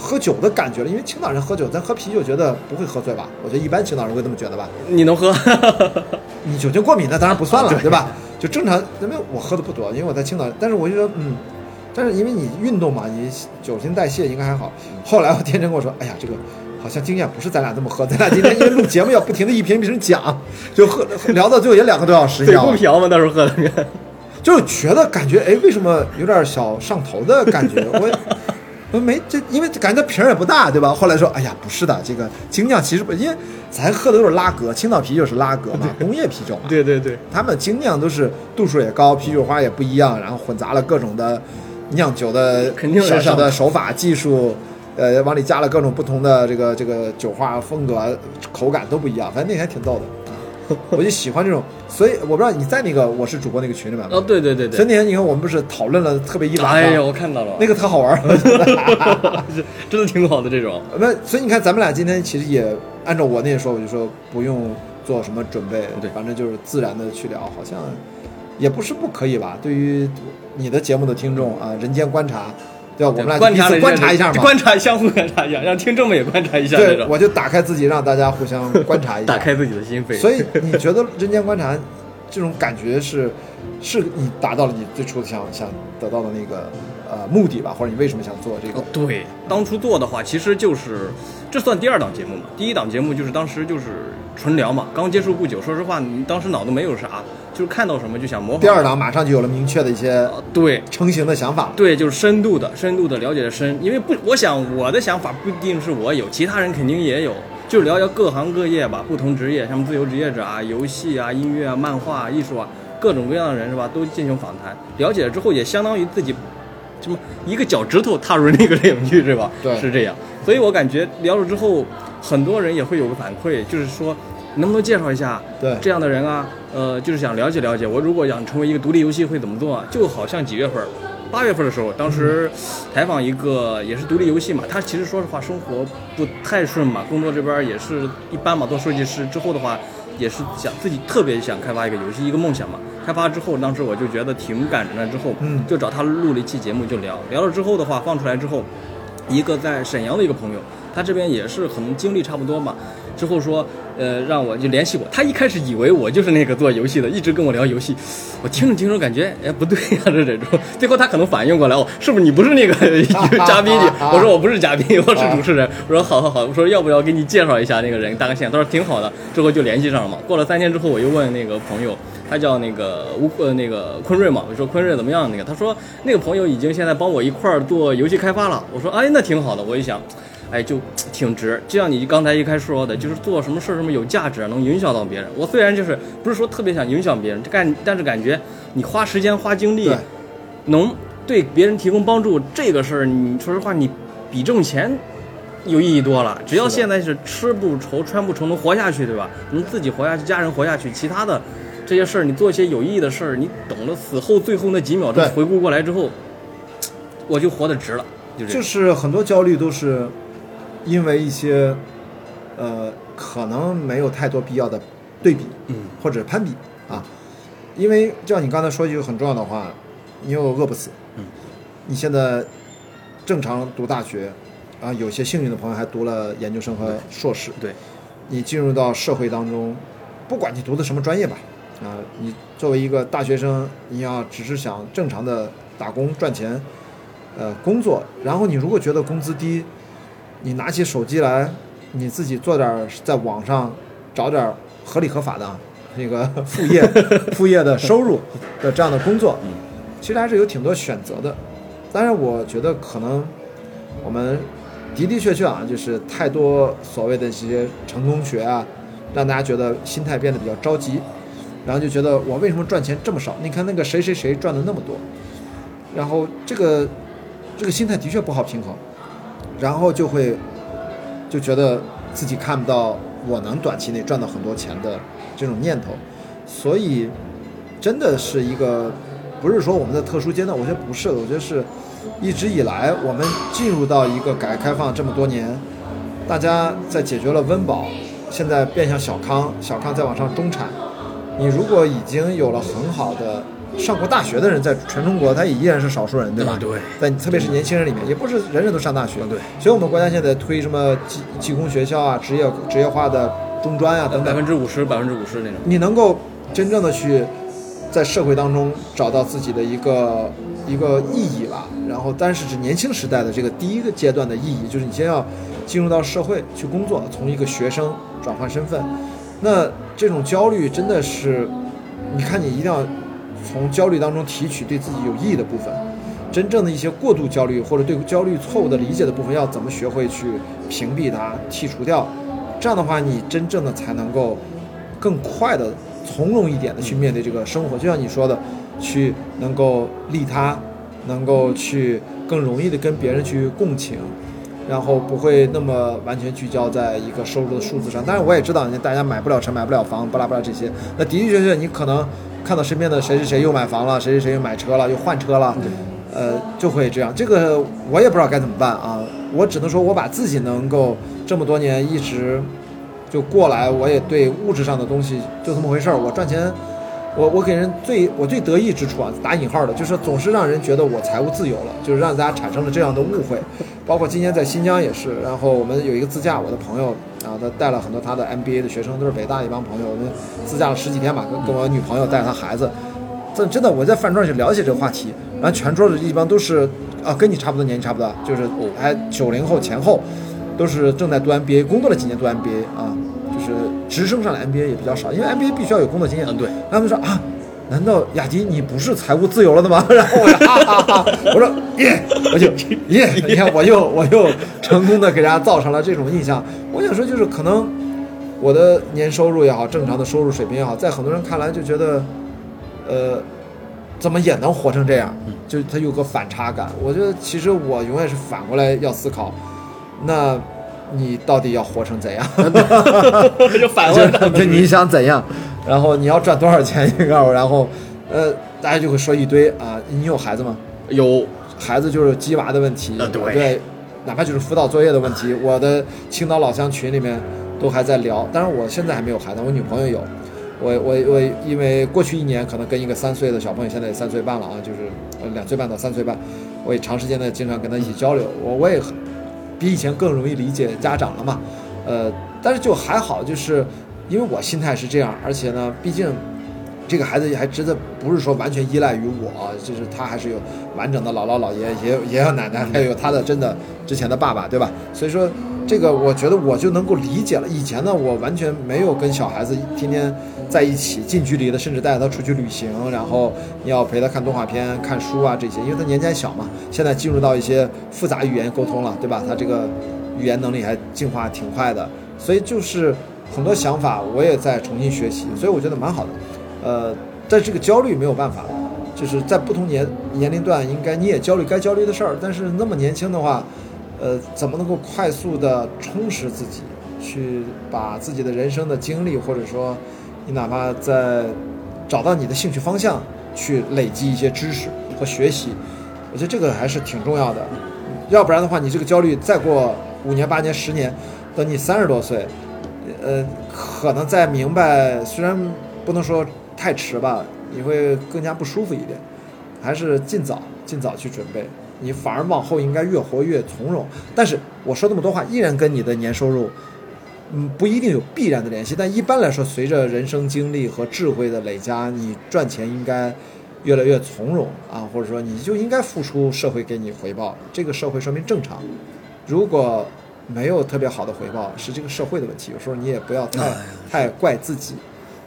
喝酒的感觉了？因为青岛人喝酒，咱喝啤酒觉得不会喝醉吧？我觉得一般青岛人会这么觉得吧？你能喝？你酒精过敏那当然不算了，对吧？就正常，因为我喝的不多，因为我在青岛，但是我就说嗯。但是因为你运动嘛，你酒精代谢应该还好。后来我天真跟我说：“哎呀，这个好像经验不是咱俩这么喝，咱俩今天因为录节目要不停的一瓶一瓶讲，就喝聊到最后也两个多小时，你知嘴道吗？不瓢吗？到时候喝的面。就觉得感觉哎，为什么有点小上头的感觉？我我没这，因为感觉它瓶儿也不大，对吧？后来说，哎呀，不是的，这个精酿其实不，因为咱喝的都是拉格，青岛啤酒是拉格嘛，工业啤酒嘛，对对对，他们精酿都是度数也高，啤酒花也不一样，然后混杂了各种的酿酒的小小的手法技术。呃，往里加了各种不同的这个这个酒花风格、口感都不一样，反正那天挺逗的。我就喜欢这种，所以我不知道你在那个我是主播那个群里面吗？哦，对对对对。所以那天你看我们不是讨论了特别一晚上，哎呀，我看到了，那个特好玩儿。真的挺好的这种。那所以你看，咱们俩今天其实也按照我那说，我就说不用做什么准备，对反正就是自然的去聊，好像也不是不可以吧？对于你的节目的听众啊，人间观察，对？我们俩就彼此观察了观察一下嘛。观察相互观察一下，让听众们也观察一下对，种，我就打开自己，让大家互相观察一下，打开自己的心扉。所以你觉得人间观察这种感觉是，是你达到了你最初想想得到的那个呃目的吧？或者你为什么想做这个哦？，对，当初做的话，其实就是这算第二档节目嘛。第一档节目就是当时就是纯聊嘛，刚接触不久。说实话，你当时脑子没有啥，就是看到什么就想模仿。第二档马上就有了明确的一些呃对成型的想法了。对，就是深度的、深度的了解的深。因为不，我想我的想法不一定是我有，其他人肯定也有。就是聊聊各行各业吧，不同职业，像自由职业者啊、游戏啊、音乐啊、漫画、啊、艺术啊，各种各样的人是吧，都进行访谈。了解了之后，也相当于自己什么一个脚趾头踏入那个领域是吧？对是这样。所以我感觉聊了之后，很多人也会有个反馈，就是说能不能介绍一下对这样的人啊？呃，就是想了解了解，我如果想成为一个独立游戏会怎么做啊？就好像几月份，八月份的时候，当时采访一个也是独立游戏嘛，他其实说实话生活不太顺嘛，工作这边也是一般嘛，做设计师之后的话，也是想自己特别想开发一个游戏，一个梦想嘛。开发之后，当时我就觉得挺感人的，之后嗯。就找他录了一期节目就聊，聊了之后的话放出来之后，一个在沈阳的一个朋友，他这边也是可能经历差不多嘛，之后说，呃，让我就联系我。他一开始以为我就是那个做游戏的，一直跟我聊游戏。我听着听着感觉，哎，不对呀、这这种。最后他可能反应过来，哦，是不是你不是那个嘉宾？我说我不是嘉宾，我是主持人。我说好好好，我说要不要给你介绍一下那个人，搭个线。他说挺好的，之后就联系上了嘛。过了三天之后，我又问那个朋友。他叫那个吴呃那个坤瑞嘛，我说坤瑞怎么样？那个他说那个朋友已经现在帮我一块儿做游戏开发了。我说哎那挺好的，我一想，哎就挺值。就像你刚才一开始说的，就是做什么事儿什么有价值，能影响到别人。我虽然就是不是说特别想影响别人，干但是感觉你花时间花精力，能对别人提供帮助，这个事儿你说实话你比挣钱。有意义多了，只要现在是吃不愁穿不愁，能活下去，对吧？能自己活下去，家人活下去，其他的这些事儿，你做一些有意义的事儿，你懂了，死后最后那几秒钟回顾过来之后，我就活得值了。就是很多焦虑都是因为一些呃可能没有太多必要的对比，嗯，或者攀比啊。因为就像你刚才说一句很重要的话，你又饿不死，嗯，你现在正常读大学啊，有些幸运的朋友还读了研究生和硕士，对，你进入到社会当中，不管你读的什么专业吧，啊，你作为一个大学生，你要只是想正常的打工赚钱，呃，工作，然后你如果觉得工资低，你拿起手机来，你自己做点在网上找点合理合法的啊那个 副业副业的收入的这样的工作，其实还是有挺多选择的。当然，我觉得可能我们的的确确啊，就是太多所谓的这些成功学啊，让大家觉得心态变得比较着急，然后就觉得我为什么赚钱这么少？你看那个谁谁谁赚的那么多，然后这个这个心态的确不好平衡，然后就会就觉得自己看不到我能短期内赚到很多钱的这种念头，所以真的是一个不是说我们的特殊阶段，我觉得不是的，我觉得是一直以来我们进入到一个改革开放这么多年，大家在解决了温饱，现在变向小康，小康再往上中产，你如果已经有了很好的上过大学的人，在全中国他也依然是少数人，对吧？啊对在特别是年轻人里面，也不是人人都上大学。对所以我们国家现在推什么技技工学校啊、职业职业化的中专啊等百，分之五十、百分之五十那种。你能够真正的去在社会当中找到自己的一个一个意义吧。然后，但是指年轻时代的这个第一个阶段的意义，就是你先要进入到社会去工作，从一个学生转换身份。那这种焦虑真的是，你看你一定要从焦虑当中提取对自己有意义的部分。真正的一些过度焦虑或者对焦虑错误的理解的部分，要怎么学会去屏蔽它、剔除掉？这样的话，你真正的才能够更快的、从容一点的去面对这个生活。就像你说的，去能够利他，能够去更容易的跟别人去共情，然后不会那么完全聚焦在一个收入的数字上。当然，我也知道，大家买不了车、买不了房，巴拉巴拉这些。那的的确确，你可能看到身边的谁谁谁又买房了，谁谁谁又买车了，又换车了。呃，就会这样。这个我也不知道该怎么办啊。我只能说，我把自己能够这么多年一直就过来，我也对物质上的东西就这么回事儿。我赚钱，我我给人最我最得意之处啊，打引号的，就是总是让人觉得我财务自由了，就是让大家产生了这样的误会。包括今年在新疆也是，然后我们有一个自驾，我的朋友啊，他带了很多他的 MBA 的学生，都是北大一帮朋友，我们自驾了十几天吧，跟跟我女朋友带着他孩子。这真的，我在饭桌上就聊起这个话题，然后全桌的一帮都是啊，跟你差不多年纪差不多，就是还九零后前后，都是正在读 MBA，工作了几年读 MBA 啊，就是直升上来 MBA 也比较少，因为 MBA 必须要有工作经验。嗯，对，他们说啊，难道雅迪你不是财务自由了的吗？然后我就哈哈哈，我说耶，我就耶，你看我又我又成功的给大家造成了这种印象。我想说就是可能我的年收入也好，正常的收入水平也好，在很多人看来就觉得，呃，怎么也能活成这样？就他有个反差感。我觉得其实我永远是反过来要思考，那你到底要活成怎样？就反就问他就你想怎样，然后你要赚多少钱，你告诉我，然后，呃，大家就会说一堆啊。你有孩子吗？有孩子就是鸡娃的问题，啊对哪怕就是辅导作业的问题，我的青岛老乡群里面都还在聊。当然我现在还没有孩子，我女朋友有。我我我，因为过去一年可能跟一个三岁的小朋友，现在也三岁半了啊，就是呃两岁半到三岁半，我也长时间的经常跟他一起交流，我我也很比以前更容易理解家长了嘛，呃，但是就还好，就是因为我心态是这样，而且呢，毕竟这个孩子还真的不是说完全依赖于我，就是他还是有完整的姥姥姥爷、爷爷爷奶奶，还有他的真的之前的爸爸，对吧？所以说这个我觉得我就能够理解了。以前呢，我完全没有跟小孩子天天在一起近距离的，甚至带着他出去旅行，然后你要陪他看动画片、看书啊这些，因为他年纪还小嘛。现在进入到一些复杂语言沟通了，对吧？他这个语言能力还进化挺快的，所以就是很多想法我也在重新学习，所以我觉得蛮好的。呃，但这个焦虑没有办法，就是在不同年年龄段，应该你也焦虑该焦虑的事儿，但是那么年轻的话，呃，怎么能够快速的充实自己，去把自己的人生的经历，或者说你哪怕在找到你的兴趣方向，去累积一些知识和学习，我觉得这个还是挺重要的。要不然的话，你这个焦虑再过五年、八年、十年，等你三十多岁，呃，可能再明白，虽然不能说太迟吧，你会更加不舒服一点。还是尽早尽早去准备，你反而往后应该越活越从容。但是我说那么多话，依然跟你的年收入，嗯，不一定有必然的联系。但一般来说，随着人生经历和智慧的累加，你赚钱应该越来越从容啊，或者说你就应该付出社会给你回报，这个社会说明正常。如果没有特别好的回报，是这个社会的问题。有时候你也不要太、哎太怪自己，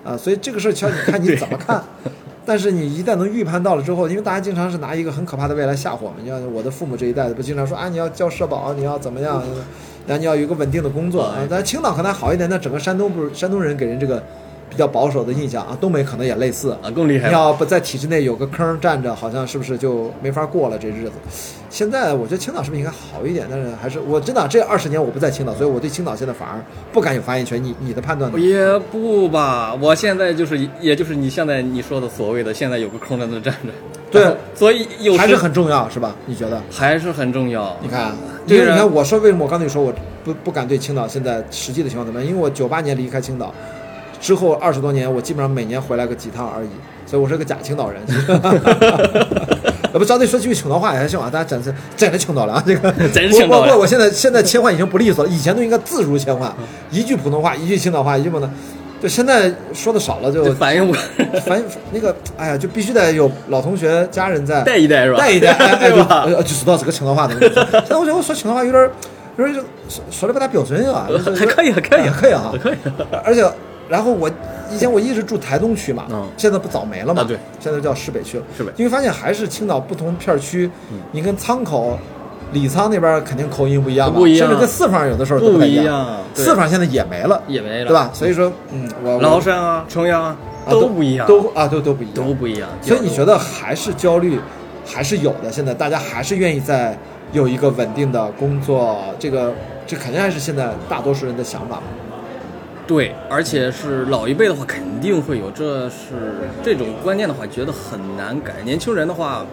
啊，所以这个事儿瞧你看你怎么看。但是你一旦能预判到了之后，因为大家经常是拿一个很可怕的未来吓唬我们，你像我的父母这一代的不经常说啊，你要交社保，你要怎么样，然后你要有一个稳定的工作啊。咱青岛可能还好一点，但整个山东不是山东人给人这个比较保守的印象啊，东北可能也类似。啊，更厉害。你要不在体制内有个坑站着，好像是不是就没法过了这日子？现在我觉得青岛是不是应该好一点？但是还是我真的这二十年我不在青岛，所以我对青岛现在反而不敢有发言权。你你的判断呢？也不吧，我现在就是，也就是你现在你说的所谓的，现在有个坑在那站着，对所以有时还是很重要，是吧？你觉得？还是很重要。你看，因为你看，我说为什么我刚才说我不不敢对青岛现在实际的情况怎么样？因为我九八年离开青岛之后二十多年，我基本上每年回来个几趟而已，所以我是个假青岛人。要 不张队说几句青岛话也还行啊，大家真是真是青岛了啊！这个真是青岛了不过我现在现在切换已经不利索了，以前都应该自如切换，一句普通话，一句青岛话，一句不能。就现在说的少了，就就反应不反那个，哎呀，就必须得有老同学、家人在带一带是吧？带一带，哎哎，对吧？就就知道这个青岛话的。现在我觉得我说青岛话有点，有点说说的不大标准啊，还可以，还可以，还可以啊，可以。而且，然后我以前我一直住台东区嘛，嗯现在不早没了嘛，啊对，现在叫市北区了。市北因为发现还是青岛不同片区，嗯你跟仓口、李沧那边肯定口音不一样吧，不一样甚至跟四方有的时候都。不一样，四方现在也没了，也没了，对？吧？所以说，嗯，我崂山啊，重阳啊，啊都不一样，都啊都都不一样，都不一样。所以你觉得还是焦虑，还是有的？现在大家还是愿意在有一个稳定的工作，这个这肯定还是现在大多数人的想法。对，而且是老一辈的话，肯定会有，这是这种观念的话，觉得很难改。年轻人的话，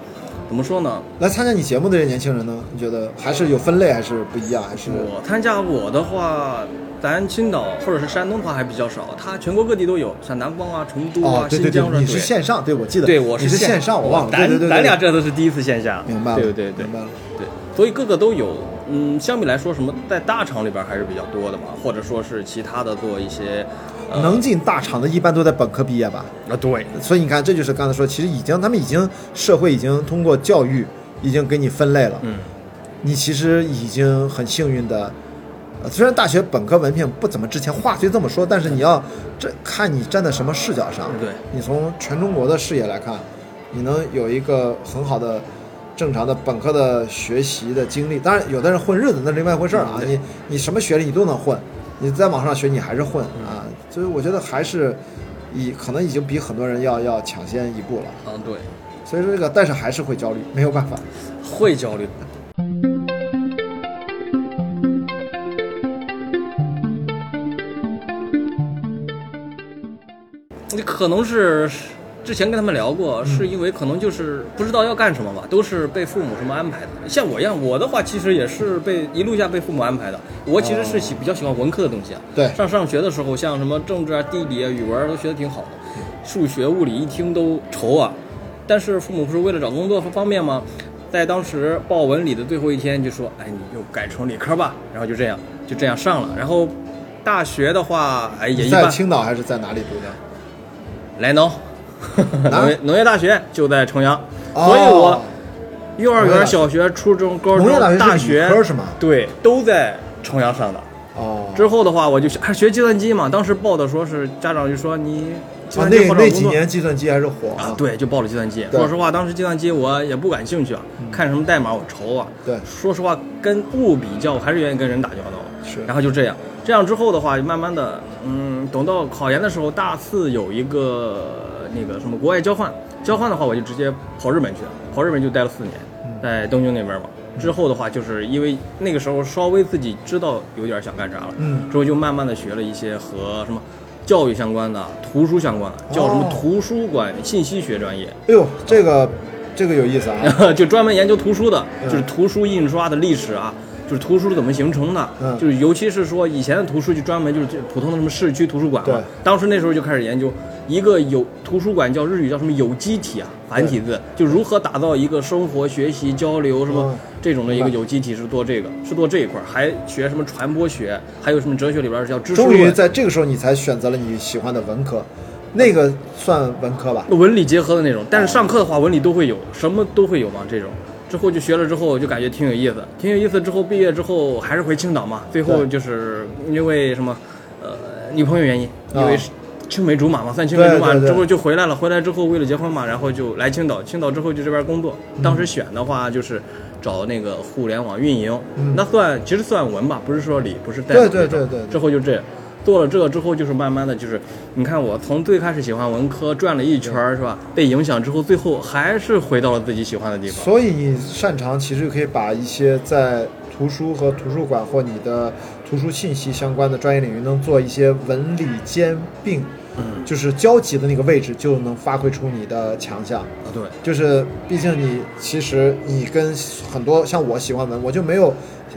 怎么说呢？来参加你节目的这些年轻人呢？你觉得还是有分类，还是不一样？还是我参加我的话，咱青岛或者是山东的话还比较少，它全国各地都有，像南方啊、成都啊、哦，对对对新疆，你是线上，对我记得，对，我是线线上，我忘了，对咱对对，对咱俩这都是第一次线下，明白了，对对对明白了。对，所以各个都有。嗯，相比来说，什么在大厂里边还是比较多的嘛，或者说是其他的做一些，呃、能进大厂的，一般都在本科毕业吧？啊，对，所以你看，这就是刚才说，其实已经他们已经社会已经通过教育已经给你分类了。嗯，你其实已经很幸运的，呃，虽然大学本科文凭不怎么值钱，话虽这么说，但是你要这看你站在什么视角上。对，你从全中国的视野来看，你能有一个很好的。正常的本科的学习的经历，当然有的人混日子那是另外一回事儿啊。嗯你你什么学历你都能混，你在网上学你还是混啊。所以我觉得还是以可能已经比很多人要要抢先一步了。嗯，对，所以说这个，但是还是会焦虑，没有办法。会焦虑。你可能是之前跟他们聊过，是因为可能就是不知道要干什么吧，都是被父母什么安排的。像我一样，我的话其实也是被一路下被父母安排的。我其实是喜比较喜欢文科的东西啊。对上上学的时候，像什么政治啊、地理啊、语文啊都学得挺好的，数学、物理一听都愁啊。但是父母不是为了找工作方便吗？在当时报文理的最后一天就说：“哎，你就改成理科吧。”然后就这样，就这样上了。然后大学的话，哎也在一般。青岛还是在哪里读的？莱农，农业农业大学就在重阳，哦所以我幼儿园、小学、初中、高中大学、是理大学科是吗？对都在重阳上的。哦，之后的话，我就学还学计算机嘛，当时报的说是家长就说你计啊，那那几年计算机还是火啊，，对，就报了计算机。说实话，当时计算机我也不感兴趣啊，看什么代码我愁啊。对说实话，跟物比较，我还是愿意跟人打交道。是。然后就这样，这样之后的话，慢慢的，嗯，等到考研的时候，大四有一个那个什么国外交换，交换的话，我就直接跑日本去了，跑日本就待了四年，在东京那边嘛。之后的话，就是因为那个时候稍微自己知道有点想干啥了，嗯。之后就慢慢的学了一些和什么教育相关的、图书相关的，叫什么哦图书馆信息学专业，哎呦，这个这个有意思啊。就专门研究图书的，嗯。就是图书印刷的历史啊，就是图书是怎么形成的，嗯。就是尤其是说以前的图书就专门就是普通的什么市区图书馆嘛对，当时那时候就开始研究一个有图书馆叫日语叫什么有机体啊，繁体字，就如何打造一个生活、学习、交流什么嗯。这种的一个有机体是做这个，是做这一块，还学什么传播学，还有什么哲学里边儿叫知识终于。在这个时候，你才选择了你喜欢的文科，那个算文科吧？文理结合的那种，但是上课的话，文理都会有，什么都会有嘛，这种之后就学了之后就感觉挺有意思，挺有意思。之后毕业之后还是回青岛嘛，最后就是因为什么，呃，女朋友原因，啊因为青梅竹马嘛，算青梅竹马，之后就回来了。回来之后为了结婚嘛，然后就来青岛，青岛之后就这边工作。嗯当时选的话就是找那个互联网运营，嗯那算其实算文吧，不是说理，不是代对码那种对对对对之后就这样。做了这个之后，就是慢慢的就是，你看我从最开始喜欢文科转了一圈儿，是吧？被影响之后，最后还是回到了自己喜欢的地方。所以你擅长其实可以把一些在图书和图书馆或你的图书信息相关的专业领域，能做一些文理兼并，嗯，就是交集的那个位置，就能发挥出你的强项。啊对，就是毕竟你其实你跟很多像我喜欢文，我就没有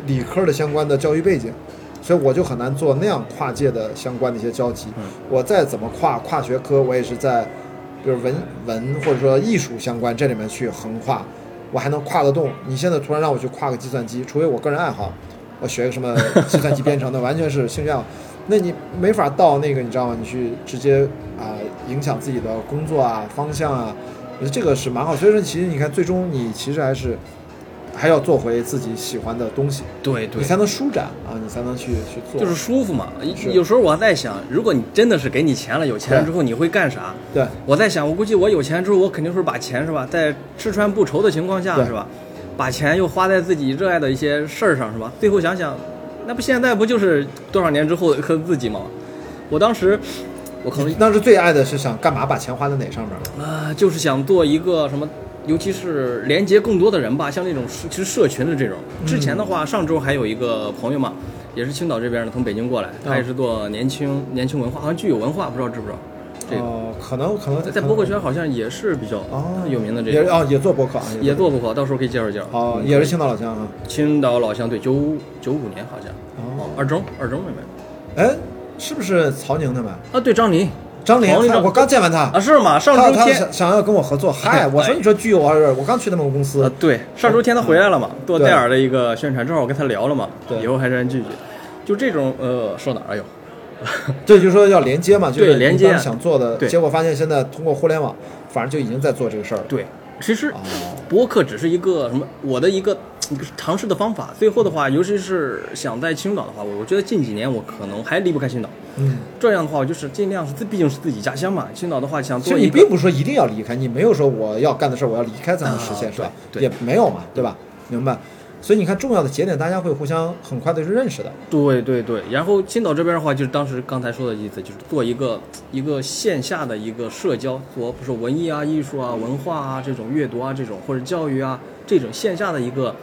理科的相关的教育背景，所以我就很难做那样跨界的相关的一些交集。嗯我再怎么跨跨学科，我也是在比如文文或者说艺术相关这里面去横跨，我还能跨得动。你现在突然让我去跨个计算机，除非我个人爱好，我学个什么计算机编程的，完全是兴趣爱好。那你没法到那个，你知道吗？你去直接啊、影响自己的工作啊方向啊，我觉得这个是蛮好。所以说，其实你看，最终你其实还是还要做回自己喜欢的东西，对对你，才能舒展啊，你才能去去做。就是舒服嘛。有时候我在想，如果你真的是给你钱了，有钱了之后，你会干啥？对我在想，我估计我有钱之后，我肯定会把钱是吧，在吃穿不愁的情况下是吧，把钱又花在自己热爱的一些事儿上是吧？最后想想，那不现在不就是多少年之后和自己吗？我当时，我可能当时最爱的是想干嘛？把钱花在哪上面？啊、就是想做一个什么，尤其是连接更多的人吧，像那种社其实社群的这种。之前的话，上周还有一个朋友嘛，也是青岛这边的，从北京过来，他也是做年轻年轻文化，好像具有文化，不知道知不知道？这个哦，可能可能在在博客圈好像也是比较哦有名的这个，也哦也做博客啊，也做博客，到时候可以介绍介绍。哦，嗯也是青岛老乡啊。青岛老乡，对，九九五年好像，哦，二中二中那边哎，是不是曹宁他们？啊，对，张宁张林我刚见完他啊，，是吗？上周天想想要跟我合作，嗨，哎我说你说巨有我我刚去他们公司啊，，对，上周天他回来了嘛，做戴尔的一个宣传，正好我跟他聊了嘛，对以后还是按聚聚。就这种呃，说哪儿？哎呦，这就是说要连接嘛，就是对连接想做的，对结果发现现在通过互联网，反正就已经在做这个事儿了。对，其实哦播客只是一个什么，我的一个尝试的方法。最后的话，尤其是想在青岛的话，我我觉得近几年我可能还离不开青岛。嗯，这样的话，我就是尽量是自，毕竟是自己家乡嘛。青岛的话，想其实你并不是说一定要离开，你没有说我要干的事儿我要离开才能实现，啊是吧？也没有嘛，对吧？明白。所以你看，重要的节点大家会互相很快的去认识的。对对对，然后青岛这边的话，就是当时刚才说的意思，就是做一个一个线下的一个社交，做不是文艺啊、艺术啊、文化啊这种阅读啊这种或者教育啊这种线下的一个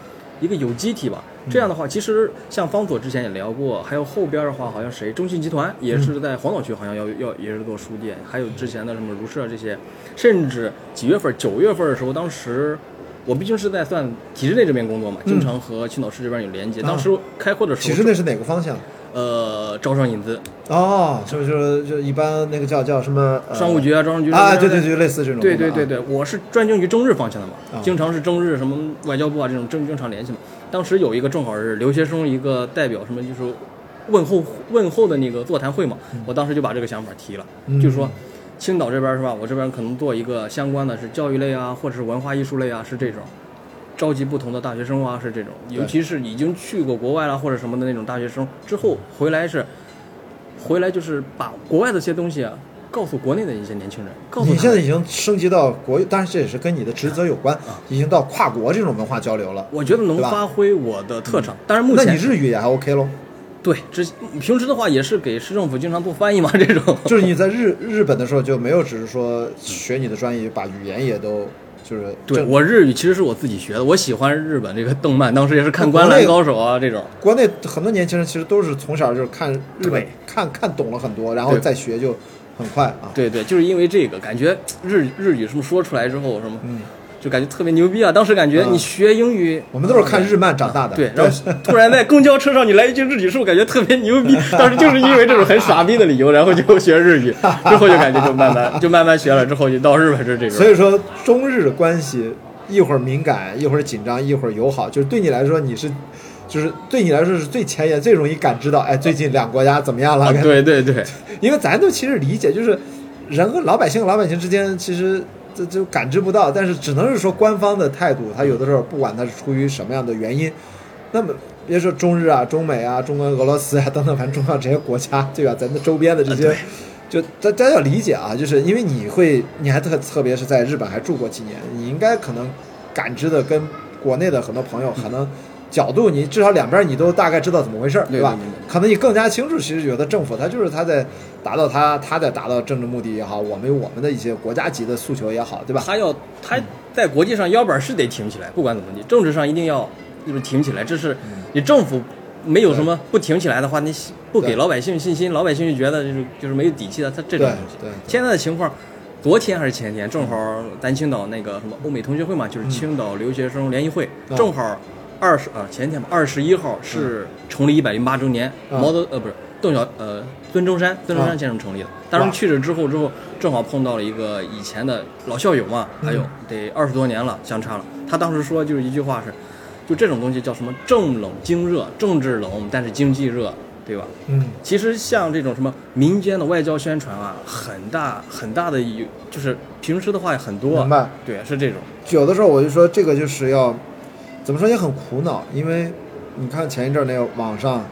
一个有机体吧。这样的话，其实像方佐之前也聊过，还有后边的话，好像谁中信集团也是在黄岛区，好像要要也是做书店，还有之前的什么如社这些，甚至几月份九月份的时候，当时。我毕竟是在算体制内这边工作嘛，经常和青岛市这边有连接。啊当时开会的时候，体制内是哪个方向？呃，招商引资、哦，就是就是就一般那个叫叫什么、呃、商务局啊，招商局啊，对对对，类似这种。对对对对，我是专精于中日方向的嘛，啊经常是中日什么外交部啊这种正经常联系嘛。当时有一个正好是留学生一个代表什么就是问候问候的那个座谈会嘛，我当时就把这个想法提了，嗯就是说青岛这边是吧，我这边可能做一个相关的是教育类啊，或者是文化艺术类啊，是这种。召集不同的大学生啊，是这种，尤其是已经去过国外了或者什么的那种大学生，之后回来是，回来就是把国外的一些东西啊，告诉国内的一些年轻人，告诉你现在已经升级到国，当然这也是跟你的职责有关，已经到跨国这种文化交流了。我觉得能发挥我的特长。当然，目前那你日语也还 OK 喽？对之平时的话也是给市政府经常做翻译嘛，这种就是你在日日本的时候就没有只是说学你的专业，把语言也都就是对我日语其实是我自己学的，我喜欢日本这个动漫，当时也是看《灌篮高手》啊这种。国内很多年轻人其实都是从小就是看日本看看懂了很多，然后再学就很快啊。对对，就是因为这个，感觉日日语什么说出来之后什么，嗯，就感觉特别牛逼啊！当时感觉嗯你学英语，我们都是看日漫长大的。对，然后突然在公交车上你来一句日语，是不是感觉特别牛逼？当时就是因为这种很傻逼的理由，然后就学日语，之后就感觉就慢慢就慢慢学了，之后就到日本是这种。所以说中日关系一会儿敏感，一会儿紧张，一会儿友好，就是对你来说你是。就是对你来说是最前沿、最容易感知到，哎，最近两个国家怎么样了？啊，对对对，因为咱都其实理解，就是人和老百姓和老百姓之间，其实这就感知不到，但是只能是说官方的态度，他有的时候不管他是出于什么样的原因，那么别说中日啊、中美啊、中国、俄罗斯啊等等，反正中国这些国家，对吧？咱的周边的这些，就大大家要理解啊，就是因为你会，你还特特别是在日本还住过几年，你应该可能感知的跟国内的很多朋友可能。角度，你至少两边你都大概知道怎么回事儿，对吧？可能你更加清楚，其实有的政府他就是他在达到他他在达到政治目的也好，我们有我们的一些国家级的诉求也好，对吧？他要他在国际上腰板是得挺起来，不管怎么地，政治上一定要就是挺起来。这是你政府没有什么不挺起来的话，你不给老百姓信心，老百姓就觉得就是就是没有底气的。他这种东西，对现在的情况，昨天还是前天，正好咱青岛那个什么欧美同学会嘛，就是青岛留学生联谊会，正好。二十啊，前天吧，二十一号是成立一百零八周年，毛泽呃不是邓小呃孙中山孙中山先生成立的。当时去了之后之后，正好碰到了一个以前的老校友嘛，还有得二十多年了，相差了。他当时说就是一句话是，就这种东西叫什么政冷经热，政治冷但是经济热，对吧？嗯，其实像这种什么民间的外交宣传啊，很大很大的有，就是平时的话很多，明白？对，是这种。有的时候我就说这个就是要。怎么说也很苦恼，因为你看前一阵那个网上，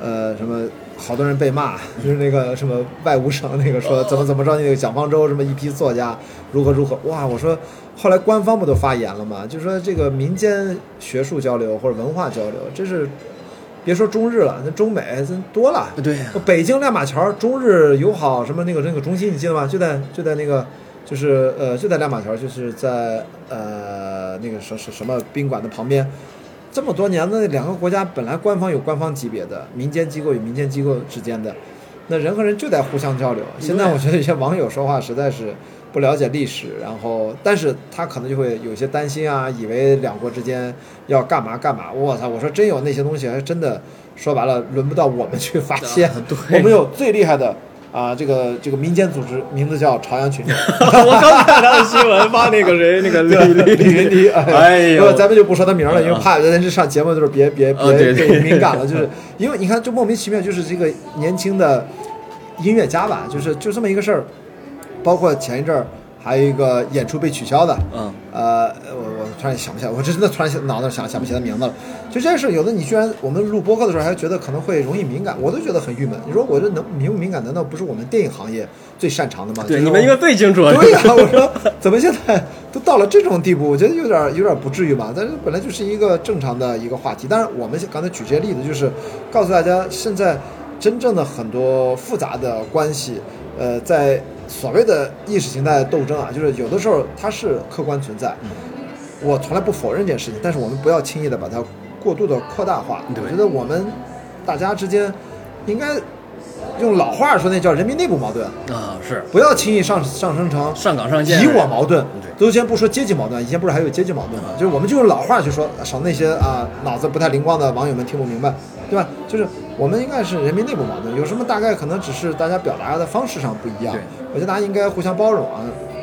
呃，什么好多人被骂，就是那个什么外务省那个说怎么怎么着那个蒋方舟什么一批作家如何如何哇！我说后来官方不都发言了吗？就说这个民间学术交流或者文化交流，这是别说中日了，那中美真多了。对，北京亮马桥中日友好什么那个那个中心你记得吗？就在就在那个。就是呃，就在亮马桥，就是在呃那个什什什么宾馆的旁边。这么多年的两个国家本来官方有官方级别的，民间机构与民间机构之间的，那人和人就在互相交流。现在我觉得有些网友说话实在是不了解历史，然后但是他可能就会有些担心啊，以为两国之间要干嘛干嘛。我操！我说真有那些东西，还真的说白了，轮不到我们去发现。我们有最厉害的。啊，这个这个民间组织名字叫朝阳群众。我刚看他的新闻，发那个谁，那个李李李云迪。哎呦，咱们就不说他名了，因为怕人家上节目的时候别别别别敏感了。就是因为你看，就莫名其妙，就是这个年轻的音乐家吧，就是就这么一个事儿。包括前一阵儿还有一个演出被取消的，嗯，呃，我我突然想不起来，我这真的突然脑子想想不起来名字了。就这件事，有的你居然我们录播客的时候还觉得可能会容易敏感，我都觉得很郁闷。你说我这能敏不敏感？难道不是我们电影行业最擅长的吗？对，你们应该最清楚。对呀，我说怎么现在都到了这种地步？我觉得有点有点不至于吧。但是本来就是一个正常的一个话题。但是，我们刚才举这些例子，就是告诉大家，现在真正的很多复杂的关系，呃，在所谓的意识形态斗争啊，就是有的时候它是客观存在。我从来不否认这件事情，但是我们不要轻易的把它。过度的扩大化，我觉得我们大家之间应该用老话说，那叫人民内部矛盾啊，是不要轻易上上升成上岗上线以我矛盾。对，都先不说阶级矛盾，以前不是还有阶级矛盾吗？就是我们就用老话去说，少那些啊脑子不太灵光的网友们听不明白，对吧？就是我们应该是人民内部矛盾，有什么大概可能只是大家表达的方式上不一样。我觉得大家应该互相包容啊，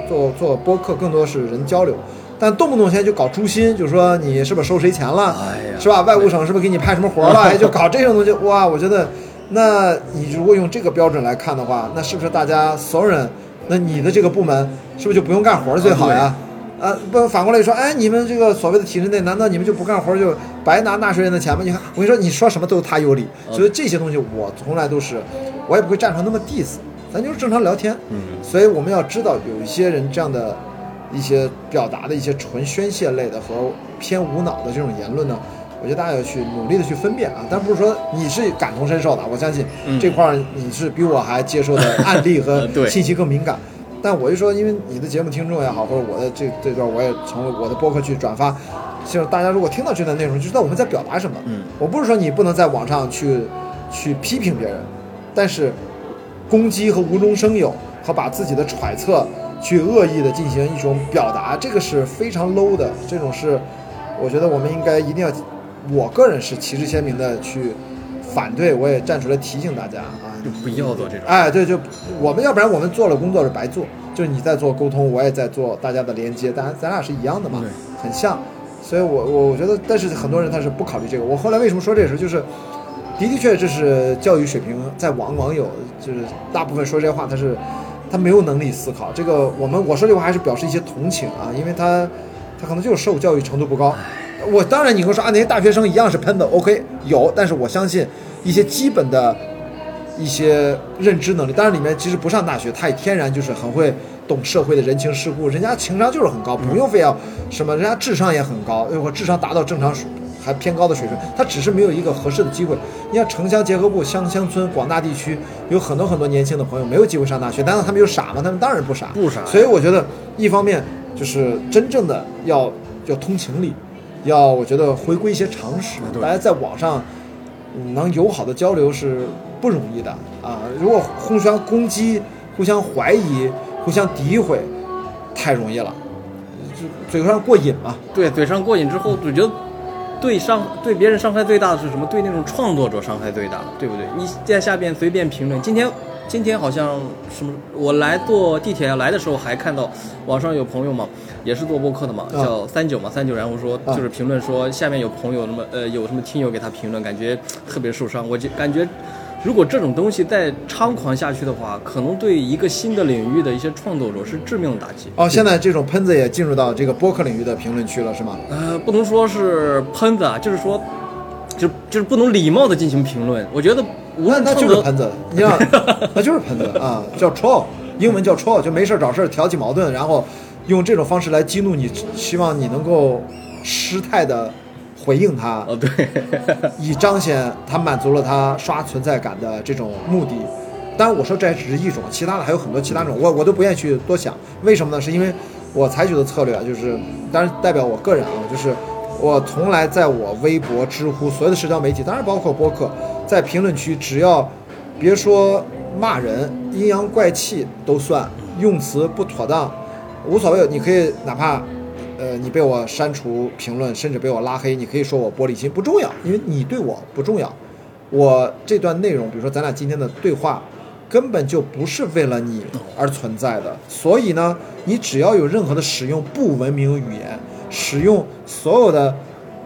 做做播客更多是人交流。但动不动现在就搞诛心，就说你是不是收谁钱了，是吧？外务省是不是给你派什么活了？就搞这种东西，哇！我觉得，那你如果用这个标准来看的话，那是不是大家所有人，那你的这个部门是不是就不用干活最好呀？啊，不反过来说，哎，你们这个所谓的体制内，难道你们就不干活就白拿纳税人的钱吗？你看，我跟你说，你说什么都是他有理，所以这些东西我从来都是，我也不会站出来那么 diss，咱就是正常聊天。嗯，所以我们要知道，有一些人这样的。一些表达的一些纯宣泄类的和偏无脑的这种言论呢，我觉得大家要去努力的去分辨啊，但不是说你是感同身受的，我相信这块儿你是比我还接受的案例和 信息更敏感。但我就说，因为你的节目听众也好，或者我的这这段我也成为我的播客去转发，就是大家如果听到这段内容，就知道我们在表达什么。嗯，我不是说你不能在网上去去批评别人，但是攻击和无中生有和把自己的揣测。去恶意的进行一种表达，这个是非常 low 的。这种是，我觉得我们应该一定要，我个人是旗帜鲜明的去反对，我也站出来提醒大家啊，就不要做这种。哎，对，就我们要不然我们做了工作是白做，就是你在做沟通，我也在做大家的连接，咱咱俩是一样的嘛，很像。所以我我我觉得，但是很多人他是不考虑这个。我后来为什么说这个事，就是的的确这是教育水平，在网网友就是大部分说这些话，他是他没有能力思考。这个我们我说这话还是表示一些同情啊，因为他他可能就是受教育程度不高。我当然你会说啊，那些大学生一样是喷的，OK 有，但是我相信一些基本的一些认知能力，当然里面即使不上大学，他也天然就是很会懂社会的人情世故，人家情商就是很高，不用非要什么，人家智商也很高，或智商达到正常水还偏高的水准，他只是没有一个合适的机会。你像城乡结合部乡乡村广大地区有很多很多年轻的朋友没有机会上大学，难道他们就傻吗？他们当然不傻，不傻所以我觉得一方面就是真正的要要通情理。要我觉得回归一些常识，大家在网上能友好的交流是不容易的啊！如果互相攻击、互相怀疑、互相诋毁，太容易了，就嘴上过瘾嘛。对，嘴上过瘾之后，我觉得对伤对别人伤害最大的是什么？对那种创作者伤害最大，对不对？你在下边随便评论，今天。今天好像什么？我来坐地铁来的时候还看到网上有朋友嘛，也是做播客的嘛，叫三九嘛，三九，然后说就是评论说下面有朋友那么呃有什么听友给他评论，感觉特别受伤。我就感觉如果这种东西再猖狂下去的话，可能对一个新的领域的一些创作者是致命的打击。哦，现在这种喷子也进入到这个播客领域的评论区了，是吗？呃，不能说是喷子啊，就是说就就是不能礼貌的进行评论。我觉得。那 那就是喷子，你看，那就是喷子啊，叫 troll，英文叫 troll，就没事找事挑起矛盾，然后用这种方式来激怒你，希望你能够失态的回应他，哦对，以彰显他满足了他刷存在感的这种目的。当然我说这只是一种，其他的还有很多其他种，我我都不愿意去多想。为什么呢？是因为我采取的策略啊，就是，当然代表我个人啊，就是我从来在我微博、知乎所有的社交媒体，当然包括播客。在评论区，只要别说骂人、阴阳怪气都算，用词不妥当无所谓。你可以哪怕，呃，你被我删除评论，甚至被我拉黑，你可以说我玻璃心，不重要，因为你对我不重要。我这段内容，比如说咱俩今天的对话，根本就不是为了你而存在的。所以呢，你只要有任何的使用不文明语言，使用所有的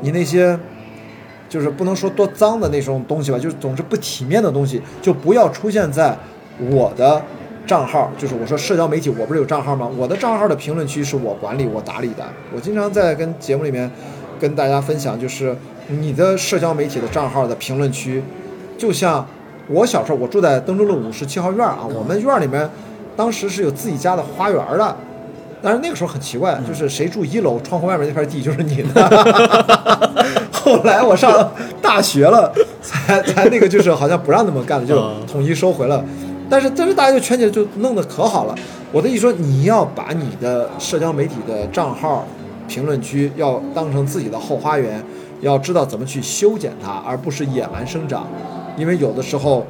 你那些。就是不能说多脏的那种东西吧，就是总之不体面的东西，就不要出现在我的账号。就是我说社交媒体，我不是有账号吗？我的账号的评论区是我管理、我打理的。我经常在跟节目里面跟大家分享，就是你的社交媒体的账号的评论区，就像我小时候，我住在登州路五十七号院啊，我们院里面当时是有自己家的花园的。但是那个时候很奇怪，就是谁住一楼，窗户外面那片地就是你的。后来我上大学了，才才那个就是好像不让那么干了，就统一收回了。但是但是大家就圈起来就弄得可好了。我的意思说，你要把你的社交媒体的账号评论区要当成自己的后花园，要知道怎么去修剪它，而不是野蛮生长。因为有的时候，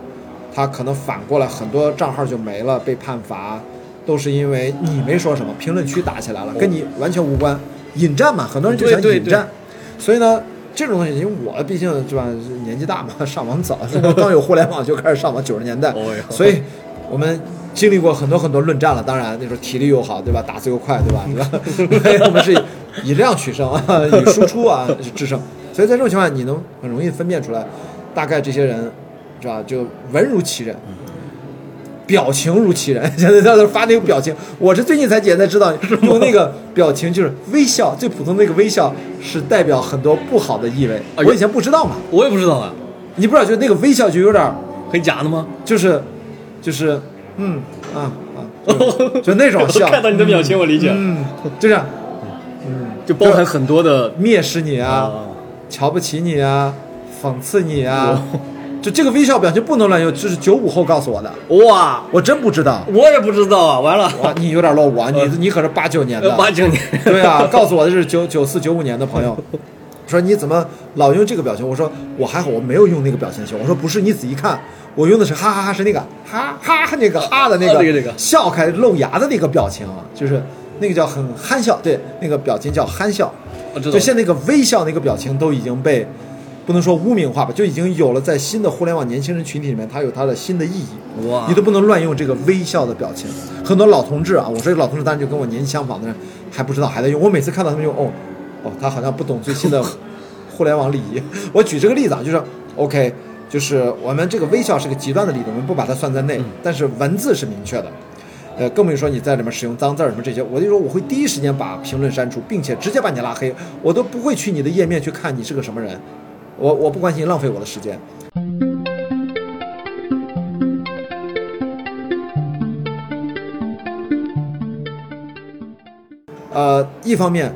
它可能反过来很多账号就没了，被判罚。都是因为你没说什么，评论区打起来了，跟你完全无关，引战嘛，很多人就想引战，所以呢，这种东西，因为我毕竟是吧，年纪大嘛，上网早，刚有互联网就开始上网，九十年代，所以我们经历过很多很多论战了。当然那时候体力又好，对吧？打字又快，对吧？对吧？我们是以量取胜啊，以输出啊制胜。所以在这种情况下，你能很容易分辨出来，大概这些人是吧，就文如其人。表情如其人，现在在那发那个表情，我是最近才简单知道，用那个表情就是微笑，最普通那个微笑是代表很多不好的意味。我以前不知道嘛，我也不知道啊，你不知道就那个微笑就有点很假的吗？就是，就是，嗯啊啊，就那种 笑。看到你的表情，我理解，嗯，就这样，嗯，就包含很多的蔑视你啊，瞧不起你啊，讽刺你啊。就这个微笑表情不能乱用，这是九五后告诉我的。哇，我真不知道，我也不知道啊。完了，你有点落伍啊，你你可是八九年的。八九年。对啊，告诉我的是九九四九五年的朋友，说你怎么老用这个表情？我说我还好，我没有用那个表情型。我说不是，你仔细看，我用的是哈哈哈，是那个哈哈那个哈的那个那个笑开露牙的那个表情啊，就是那个叫很憨笑，对，那个表情叫憨笑。就现在那个微笑那个表情都已经被。不能说污名化吧，就已经有了在新的互联网年轻人群体里面，它有它的新的意义。哇！你都不能乱用这个微笑的表情。很多老同志啊，我说老同志当然就跟我年纪相仿的人还不知道还在用。我每次看到他们用，哦，哦，他好像不懂最新的 互联网礼仪。我举这个例子啊，就是 OK，就是我们这个微笑是个极端的例子，我们不把它算在内，但是文字是明确的。呃，更不用说你在里面使用脏字儿什么这些，我就说我会第一时间把评论删除，并且直接把你拉黑，我都不会去你的页面去看你是个什么人，我我不关心，浪费我的时间。呃，一方面，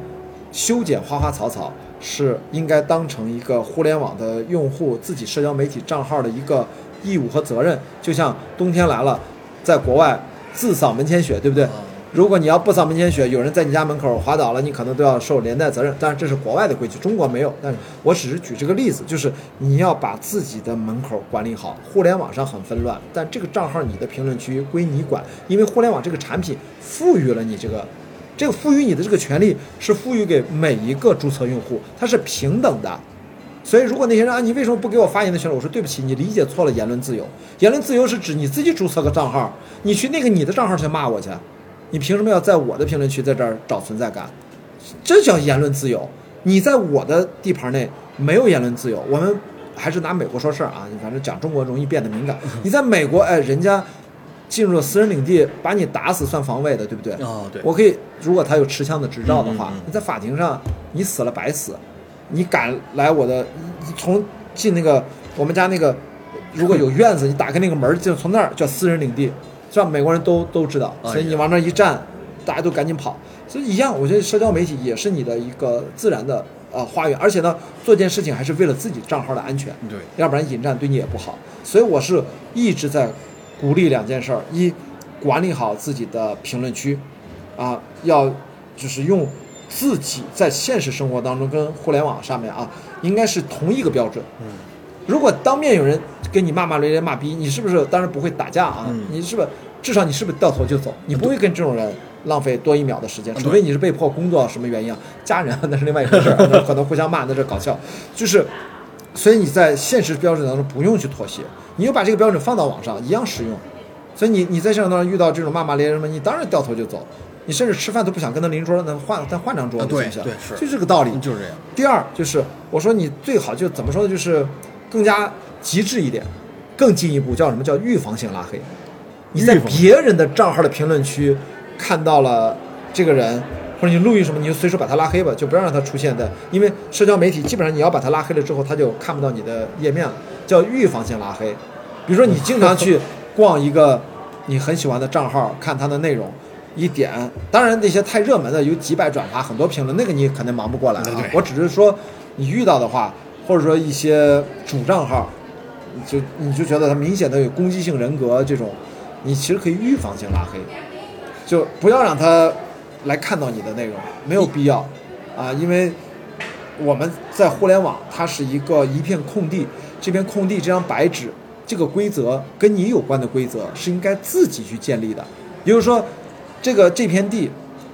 修剪花花草草是应该当成一个互联网的用户自己社交媒体账号的一个义务和责任。就像冬天来了，在国外自扫门前雪，对不对？如果你要不扫门前雪，有人在你家门口滑倒了，你可能都要受连带责任。当然这是国外的规矩，中国没有。但是我只是举这个例子，就是你要把自己的门口管理好。互联网上很纷乱，但这个账号你的评论区归你管，因为互联网这个产品赋予了你这个。这个赋予你的这个权利是赋予给每一个注册用户，它是平等的。所以，如果那些人啊，你为什么不给我发言的权利？我说对不起，你理解错了。言论自由，言论自由是指你自己注册个账号，你去那个你的账号去骂我去，你凭什么要在我的评论区在这儿找存在感？这叫言论自由。你在我的地盘内没有言论自由。我们还是拿美国说事儿啊，你反正讲中国容易变得敏感。你在美国，哎，人家。进入了私人领地，把你打死算防卫的，对不对？哦，对。我可以，如果他有持枪的执照的话，你在法庭上你死了白死。你敢来我的，从进那个我们家那个，如果有院子，你打开那个门就从那儿叫私人领地，是吧？美国人都都知道，所以你往那一站，大家都赶紧跑。所以一样，我觉得社交媒体也是你的一个自然的呃花园，而且呢，做件事情还是为了自己账号的安全，对，要不然引战对你也不好。所以我是一直在。鼓励两件事儿：一，管理好自己的评论区，啊，要就是用自己在现实生活当中跟互联网上面啊，应该是同一个标准。嗯，如果当面有人跟你骂骂咧咧、骂逼，你是不是当然不会打架啊？你是不是至少你是不是掉头就走？你不会跟这种人浪费多一秒的时间，除非你是被迫工作什么原因啊？家人那是另外一回事 可能互相骂那是搞笑。就是，所以你在现实标准当中不用去妥协。你就把这个标准放到网上，一样适用，所以你你在现实当中遇到这种骂骂咧咧什么，你当然掉头就走，你甚至吃饭都不想跟他邻桌，那换再换张桌子行不行？对对是，就这个道理，就是这样。第二就是我说你最好就怎么说呢？就是更加极致一点，更进一步叫什么叫预防性拉黑？你在别人的账号的评论区看到了这个人，或者你录音什么，你就随手把他拉黑吧，就不要让他出现在，因为社交媒体基本上你要把他拉黑了之后，他就看不到你的页面了。叫预防性拉黑，比如说你经常去逛一个你很喜欢的账号，看他的内容，一点，当然那些太热门的有几百转发、很多评论，那个你肯定忙不过来啊。我只是说你遇到的话，或者说一些主账号，就你就觉得他明显的有攻击性人格这种，你其实可以预防性拉黑，就不要让他来看到你的内容，没有必要啊，因为我们在互联网它是一个一片空地。这片空地，这张白纸，这个规则跟你有关的规则是应该自己去建立的。也就是说，这个这片地，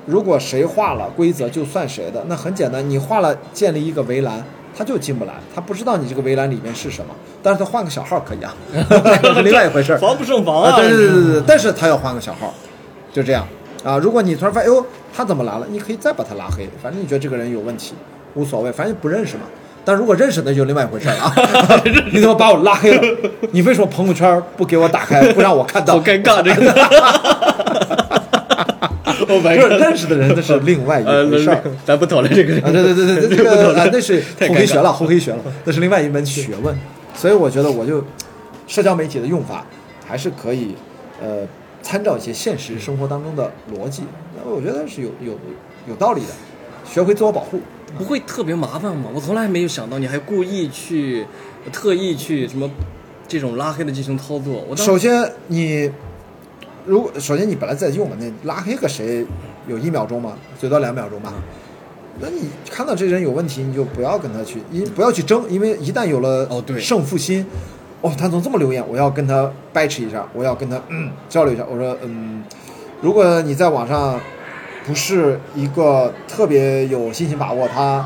如果谁画了规则，就算谁的。那很简单，你画了建立一个围栏，他就进不来，他不知道你这个围栏里面是什么。但是他换个小号可以啊，是另外一回事儿。防不胜防啊！对对对对对，但是他要换个小号，就这样啊。如果你突然发现，哟，他怎么来了？你可以再把他拉黑，反正你觉得这个人有问题，无所谓，反正不认识嘛。但如果认识那就另外一回事了啊！你怎么把我拉黑了？你为什么朋友圈不给我打开，不让我看到？好尴尬这个。认识的人，那是 另外一回事儿。咱不讨论这个。啊，对对对对，这个啊，那是后黑学了，后黑学了，那是另外一门学问。所以我觉得，我就社交媒体的用法还是可以，呃，参照一些现实生活当中的逻辑。那我觉得是有有有道理的，学会自我保护。不会特别麻烦吗？我从来没有想到你还故意去，特意去什么这种拉黑的进行操作。我首先你，如果首先你本来在用嘛，那拉黑个谁有一秒钟吗？最多两秒钟吧。那你看到这人有问题，你就不要跟他去，因不要去争，因为一旦有了哦对胜负心，哦他怎么这么留言，我要跟他掰扯一下，我要跟他交流一下。我说嗯，如果你在网上。不是一个特别有信心把握，他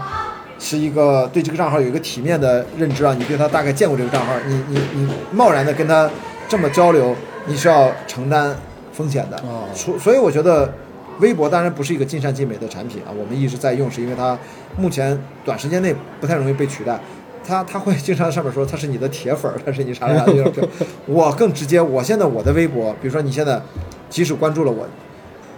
是一个对这个账号有一个体面的认知啊。你对他大概见过这个账号，你你你贸然的跟他这么交流，你是要承担风险的。所所以我觉得，微博当然不是一个尽善尽美的产品啊。我们一直在用，是因为它目前短时间内不太容易被取代。他他会经常上面说他是你的铁粉儿，他是你啥啥啥的。我更直接，我现在我的微博，比如说你现在即使关注了我，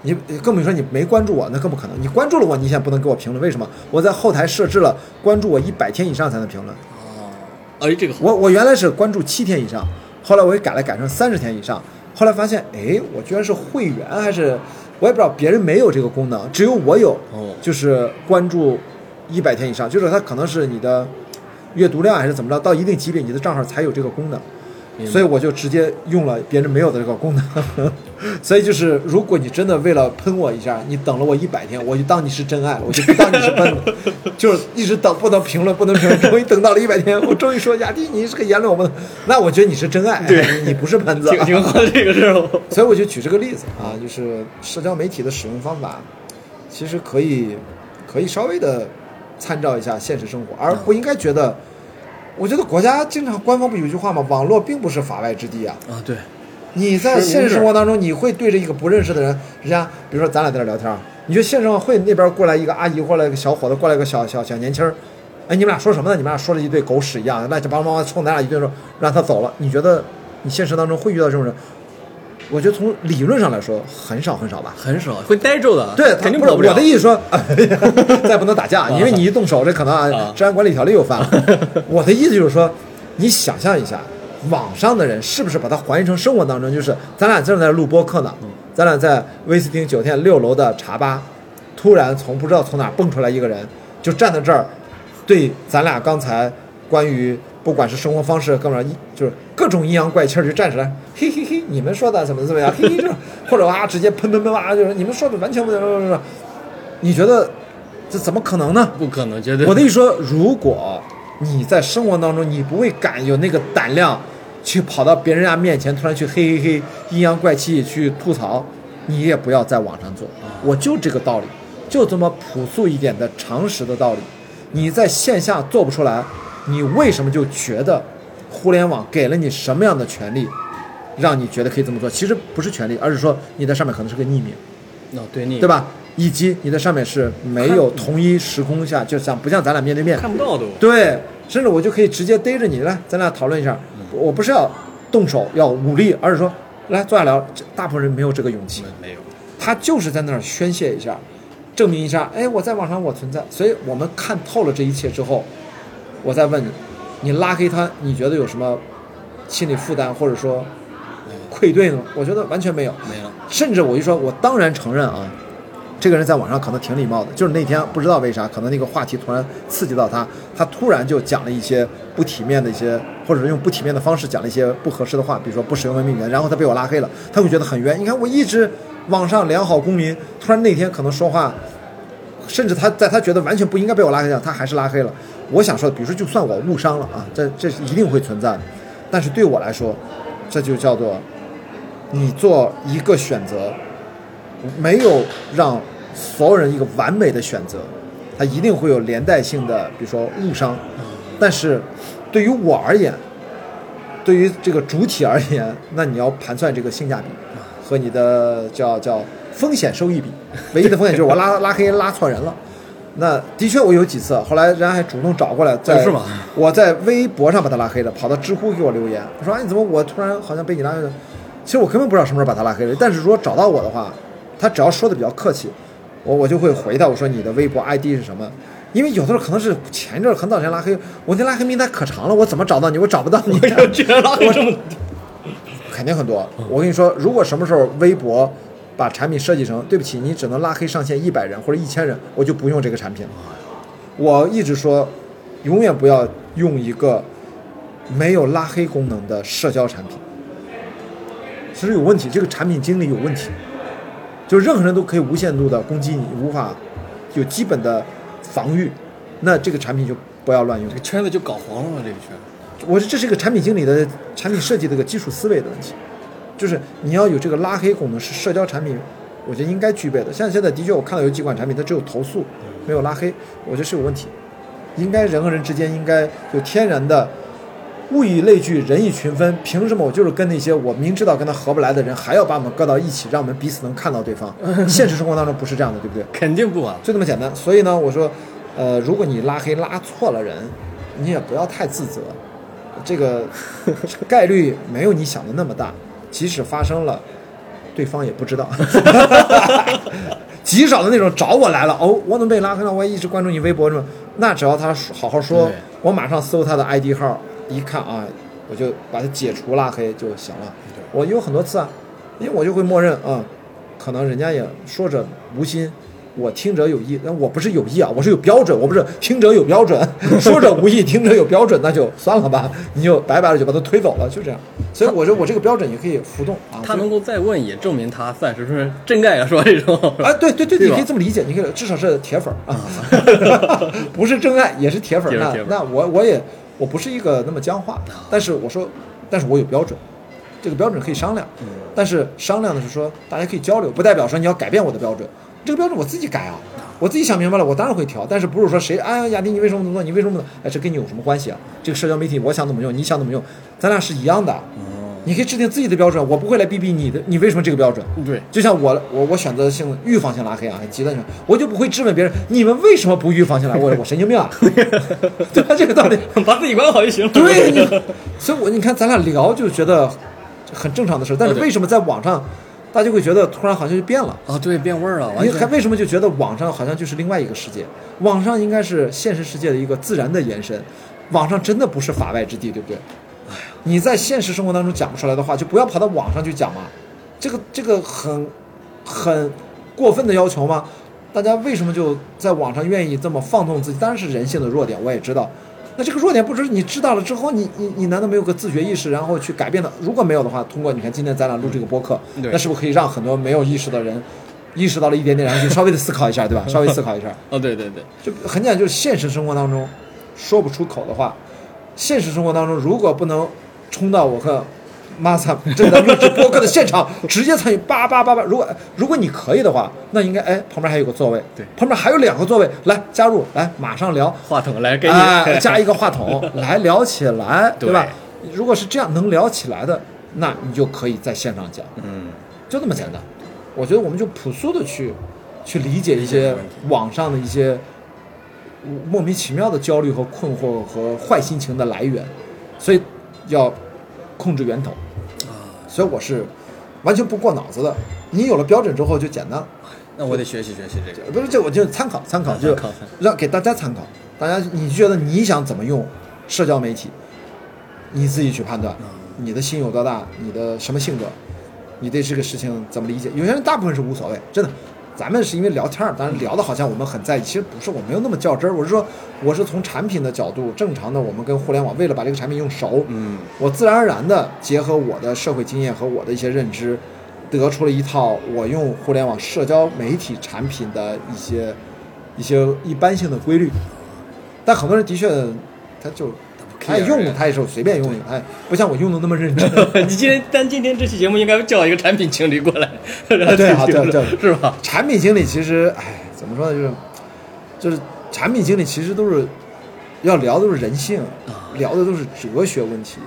你更别说你没关注我，那更不可能。你关注了我，你现在不能给我评论，为什么？我在后台设置了关注我一百天以上才能评论。哦，哎，这个好，我我原来是关注七天以上，后来我也改了改成三十天以上，后来发现，哎，我居然是会员还是我也不知道，别人没有这个功能，只有我有，哦就是关注一百天以上，就是它可能是你的阅读量还是怎么着，到一定级别你的账号才有这个功能。所以我就直接用了别人没有的这个功能，所以就是如果你真的为了喷我一下，你等了我一百天，我就当你是真爱，我就不当你是喷子，就是一直等不能评论，不能评论，终于等到了一百天，我终于说雅迪你这个言论我不能，那我觉得你是真爱，对你不是喷子，挺挺好的这个事儿。所以我就举这个例子啊，就是社交媒体的使用方法，其实可以可以稍微的参照一下现实生活，而不应该觉得。我觉得国家经常官方不有句话吗？网络并不是法外之地啊。啊，对，你在现实生活当中，你会对着一个不认识的人，人家比如说咱俩在这聊天，你觉得现实生活会那边过来一个阿姨过来一个小伙子，过来一个小小小年轻儿，哎，你们俩说什么呢？你们俩说了一堆狗屎一样，乱七八糟冲咱俩一顿说，让他走了。你觉得你现实当中会遇到这种人？我觉得从理论上来说，很少很少吧。很少会呆住的，对，肯定不是。我的意思说，再不能打架，因为你一动手，这可能啊啊，治安管理条例又犯了。我的意思就是说，你想象一下，网上的人是不是把它还原成生活当中？就是咱俩正在录播客呢，咱俩在威斯汀酒店六楼的茶吧，突然从不知道从哪蹦出来一个人，就站在这儿，对咱俩刚才关于不管是生活方式，各种就是各种阴阳怪气儿就站起来，嘿嘿嘿，你们说的怎么怎么样，嘿嘿，就是或者啊直接喷喷喷啊，就是你们说的完全不对，不对不对，你觉得这怎么可能呢？不可能，绝对。我的意思说，如果你在生活当中，你不会敢有那个胆量去跑到别人家面前，突然去嘿嘿嘿阴阳怪气去吐槽，你也不要在网上做。我就这个道理，就这么朴素一点的常识的道理，你在线下做不出来，你为什么就觉得互联网给了你什么样的权利，让你觉得可以这么做？其实不是权利，而是说你在上面可能是个匿名。哦，对你对吧？以及你在上面是没有同一时空下，就像不像咱俩面对面，看不到都。对，甚至我就可以直接逮着你来，咱俩讨论一下。我不是要动手要武力，而是说来坐下聊。大部分人没有这个勇气，没有。他就是在那儿宣泄一下，证明一下，哎，我在网上我存在。所以我们看透了这一切之后，我再问你，你拉黑他，你觉得有什么心理负担或者说愧对呢？我觉得完全没有。没有。甚至我就说，我当然承认啊，这个人在网上可能挺礼貌的，就是那天不知道为啥，可能那个话题突然刺激到他，他突然就讲了一些不体面的一些，或者是用不体面的方式讲了一些不合适的话，比如说不使用文明语言，然后他被我拉黑了，他会觉得很冤。你看我一直网上良好公民，突然那天可能说话，甚至他在他觉得完全不应该被我拉黑的，他还是拉黑了。我想说的，比如说就算我误伤了啊，这这是一定会存在的，但是对我来说，这就叫做。你做一个选择，没有让所有人一个完美的选择，它一定会有连带性的，比如说误伤。但是，对于我而言，对于这个主体而言，那你要盘算这个性价比和你的叫叫风险收益比。唯一的风险就是我拉拉黑拉错人了。那的确我有几次，后来人家还主动找过来，在是吗我在微博上把他拉黑了，跑到知乎给我留言，他说：“哎，你怎么我突然好像被你拉黑了？”其实我根本不知道什么时候把他拉黑了，但是如果找到我的话，他只要说的比较客气，我我就会回他，我说你的微博 ID 是什么？因为有的时候可能是前一阵很早前拉黑，我那拉黑名单可长了，我怎么找到你？我找不到你，居然拉黑这么多，肯定很多。我跟你说，如果什么时候微博把产品设计成，对不起，你只能拉黑上限一百人或者一千人，我就不用这个产品了。我一直说，永远不要用一个没有拉黑功能的社交产品。其实有问题，这个产品经理有问题，就是任何人都可以无限度的攻击你，无法有基本的防御，那这个产品就不要乱用这。个圈子就搞黄了嘛，这个圈子。我说这是一个产品经理的产品设计的一个基础思维的问题，就是你要有这个拉黑功能，是社交产品，我觉得应该具备的。像现在的确我看到有几款产品，它只有投诉，没有拉黑，我觉得是有问题。应该人和人之间应该有天然的物以类聚，人以群分。凭什么我就是跟那些我明知道跟他合不来的人，还要把我们搁到一起，让我们彼此能看到对方？现实生活当中不是这样的，对不对？肯定不啊。就这么简单。所以呢，我说，呃，如果你拉黑拉错了人，你也不要太自责，这个 概率没有你想的那么大，即使发生了，对方也不知道。极少的那种找我来了，哦，我怎么被拉黑了？我也一直关注你微博什么，那只要他好好说，我马上搜他的 ID 号，一看啊，我就把它解除拉黑就行了。我有很多次啊，因为我就会默认啊、可能人家也说者无心，我听者有意，但我不是有意啊，我是有标准，我不是听者有标准，说者无意，听者有标准，那就算了吧，你就白白的就把他推走了，就这样。所以我说我这个标准也可以浮动啊。他能够再问，也证明他算是是真盖啊，说这种。啊，对对对，对你可以这么理解，你可以至少是铁粉儿啊，不是真爱也是铁粉儿。那那我我也我不是一个那么僵化，但是我说，但是我有标准，这个标准可以商量，嗯但是商量的是说大家可以交流，不代表说你要改变我的标准，这个标准我自己改啊，我自己想明白了，我当然会调，但是不是说谁哎呀雅迪你为什么这么做，你为什么？哎，这跟你有什么关系啊？这个社交媒体我想怎么用，你想怎么用，咱俩是一样的。你可以制定自己的标准，我不会来逼逼你的，你为什么这个标准？对，就像我我我选择性预防性拉黑啊，很极端性，我就不会质问别人，你们为什么不预防性拉黑？我我神经病啊，对吧？这个道理，把自己管好就行了。对你，所以我你看咱俩聊就觉得很正常的事，但是为什么在网上，大家会觉得突然好像就变了？啊，对，变味儿了，还。为什么就觉得网上好像就是另外一个世界？网上应该是现实世界的一个自然的延伸，网上真的不是法外之地，对不对？你在现实生活当中讲不出来的话，就不要跑到网上去讲嘛。这个这个很很过分的要求吗？大家为什么就在网上愿意这么放纵自己？当然是人性的弱点，我也知道。那这个弱点不是你知道了之后，你你你难道没有个自觉意识，然后去改变的？如果没有的话，通过你看今天咱俩录这个播客，那是不是可以让很多没有意识的人意识到了一点点，然后就稍微的思考一下，对吧？稍微思考一下，哦，对对对，就很简单，就是现实生活当中说不出口的话，现实生活当中如果不能冲到我和马萨正在录制播客的现场，直接参与叭叭叭叭，如果如果你可以的话，那应该哎旁边还有个座位，对。旁边还有两个座位，来加入，来马上聊，话筒来给你、哎，加一个话筒 来聊起来，对。对吧？如果是这样能聊起来的，那你就可以在线上讲，嗯，就这么简单。我觉得我们就朴素的去去理解一些网上的一些莫名其妙的焦虑和困惑和坏心情的来源，所以要控制源头啊。所以我是完全不过脑子的。你有了标准之后就简单了，那我得学习学习这个。不是这我就参考参考，就让给大家参考。大家你觉得你想怎么用社交媒体，你自己去判断，你的心有多大，你的什么性格，你对这个事情怎么理解？有些人大部分是无所谓，真的。咱们是因为聊天儿，当然聊的好像我们很在意，其实不是，我没有那么较真儿。我是说，我是从产品的角度，正常的我们跟互联网为了把这个产品用熟，嗯，我自然而然的结合我的社会经验和我的一些认知，得出了一套我用互联网社交媒体产品的一些一些一般性的规律。但很多人的确，他就他也用，他也是随便用用，哎，不像我用的那么认真。你今天，但今天这期节目应该叫一个产品经理过来，然后对对对是吧？产品经理其实，哎，怎么说呢，就是就是产品经理其实都是要聊的都是人性，聊的都是哲学问题，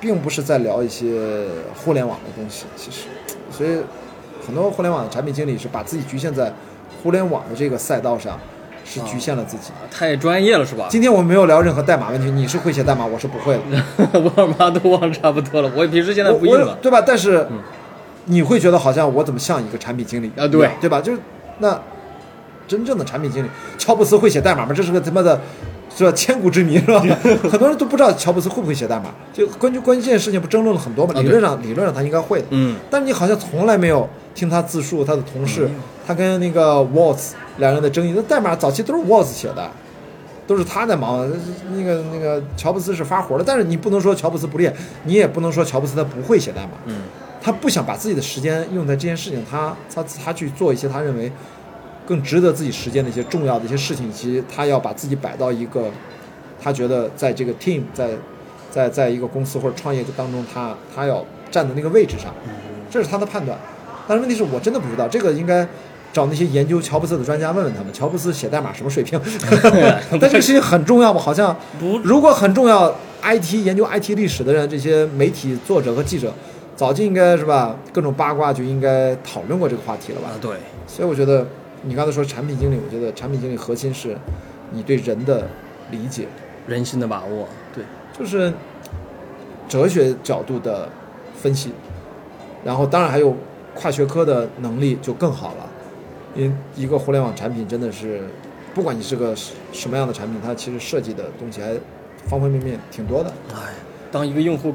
并不是在聊一些互联网的东西。其实，所以很多互联网的产品经理是把自己局限在互联网的这个赛道上，是局限了自己。太专业了是吧？今天我们没有聊任何代码问题，你是会写代码，我是不会的。沃尔玛都忘了差不多了，我平时现在我不用了。对吧？但是你会觉得好像我怎么像一个产品经理啊对对吧？就是那真正的产品经理，乔布斯会写代码吗？这是个他妈的。是吧？千古之谜是吧？很多人都不知道乔布斯会不会写代码，就关于关于这件事情不争论了很多嘛？啊理论上理论上他应该会的，嗯，但是你好像从来没有听他自述他的同事，他跟那个 Waltz 两人的争议。那代码早期都是 Waltz 写的，都是他在忙。那个那个乔布斯是发火的，但是你不能说乔布斯不练，你也不能说乔布斯他不会写代码。嗯，他不想把自己的时间用在这件事情，他他他去做一些他认为更值得自己时间的一些重要的一些事情，以及他要把自己摆到一个他觉得在这个 team 在在在一个公司或者创业当中，他他要站的那个位置上，这是他的判断。但是问题是我真的不知道，这个应该找那些研究乔布斯的专家问问他们，乔布斯写代码什么水平？但这个事情很重要吗？好像不如果很重要，IT 研究 IT 历史的人，这些媒体作者和记者，早就应该是吧，各种八卦就应该讨论过这个话题了吧啊？对，所以我觉得你刚才说产品经理，我觉得产品经理核心是你对人的理解，人心的把握，对，就是哲学角度的分析，然后当然还有跨学科的能力就更好了。因为一个互联网产品真的是，不管你是个什么样的产品，它其实设计的东西还方方面面挺多的。哎，当一个用户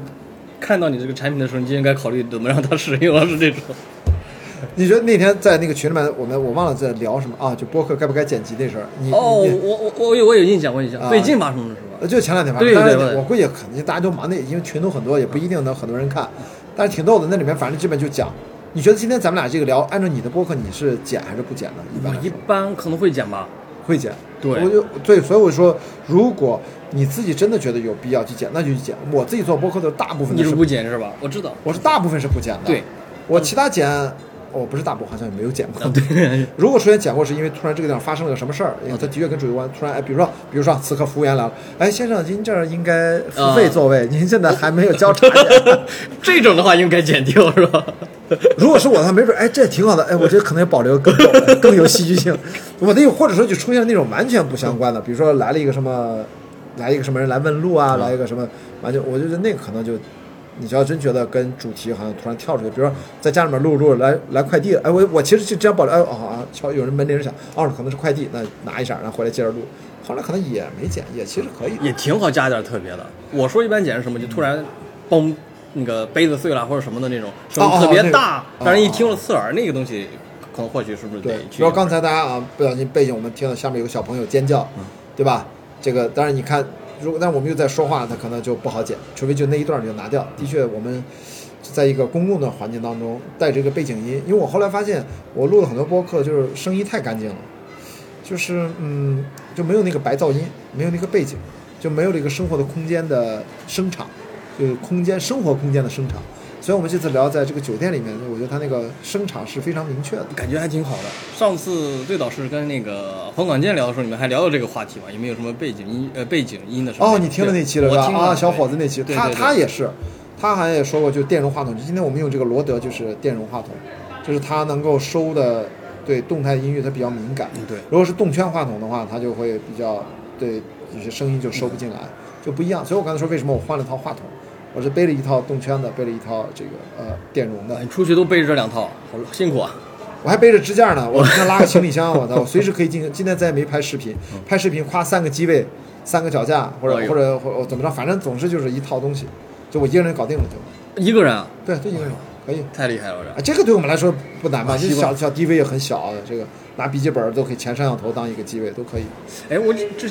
看到你这个产品的时候，你就应该考虑怎么让他使用，是这种。你觉得那天在那个群里面，我们我忘了在聊什么啊？就播客该不该剪辑那事儿。你哦，你我我我有我有印象，我有印象，啊最近发生的是吧？呃就前两天发生，当然对对对我估计肯定大家都忙的，因为群都很多，也不一定能很多人看，但是挺逗的。那里面反正基本就讲，你觉得今天咱们俩这个聊，按照你的播客，你是剪还是不剪呢？一般来一般可能会剪吧。会剪。对我就对，所以我说，如果你自己真的觉得有必要去剪，那就去剪。我自己做播客的大部分是你是不剪是吧？我知道。我是大部分是不剪的。对，我其他剪，我不是大部分，好像也没有剪过。啊，对，如果出现剪过，是因为突然这个地方发生了个什么事儿，因为它的确跟主有关。突然，哎，比如说，比如说此刻服务员来了，哎，先生，您这儿应该付费座位，您现在还没有交茶钱。这种的话应该剪掉是吧？如果是我的话，没准，哎，这也挺好的，哎，我觉得可能保留更更有戏剧性。我的有，或者说就出现那种完全不相关的，比如说来了一个什么，来一个什么人来问路啊，来一个什么，完全，我觉得那个可能就。你要真觉得跟主题好像突然跳出去，比如说在家里面录着录着来来快递了，哎我我其实就这样保留，哎哦啊敲有人门铃响，哦可能是快递，那拿一下，然后回来接着录，后来可能也没剪，也其实可以。也挺好加点特别的。我说一般剪是什么？就突然嘣，那个杯子碎了或者什么的那种，声音特别大，哦哦让人一听了刺耳。那个东西可能或许是不是得对，去？比如刚才大家啊，不小心背景我们听到下面有个小朋友尖叫，对吧？这个当然你看，如果但我们又在说话，它可能就不好剪，除非就那一段就拿掉。的确，我们在一个公共的环境当中带着这个背景音，因为我后来发现我录了很多播客，就是声音太干净了，就是嗯就没有那个白噪音，没有那个背景，就没有这个生活的空间的声场，就是空间生活空间的声场。所以我们这次聊在这个酒店里面，我觉得他那个声场是非常明确的。感觉还挺好的。上次最早是跟那个黄广建聊的时候，你们还聊到这个话题嘛？有没有什么背景音呃背景音的什么？哦，你听了那期了是吧？我听了啊，小伙子那期，他他也是，他好像也说过，就电容话筒。就今天我们用这个罗德，就是电容话筒，就是它能够收的对动态音乐它比较敏感。嗯对如果是动圈话筒的话，它就会比较对有些声音就收不进来，就不一样。所以我刚才说为什么我换了套话筒，我是背了一套动圈的，背了一套这个呃电容的你，出去都背着这两套，好辛苦啊！我还背着支架呢，我 今天拉个行李箱，我操，我随时可以进。今天咱也没拍视频，拍视频夸三个机位，三个脚架，或者哎或者或者怎么着，反正总之就是一套东西，就我一个人搞定了就。一个人啊，对，就一个人可以。太厉害了啊，这个对我们来说不难吧？就小小 DV 也很小，这个拿笔记本都可以前摄像头当一个机位都可以。这！哎，我这这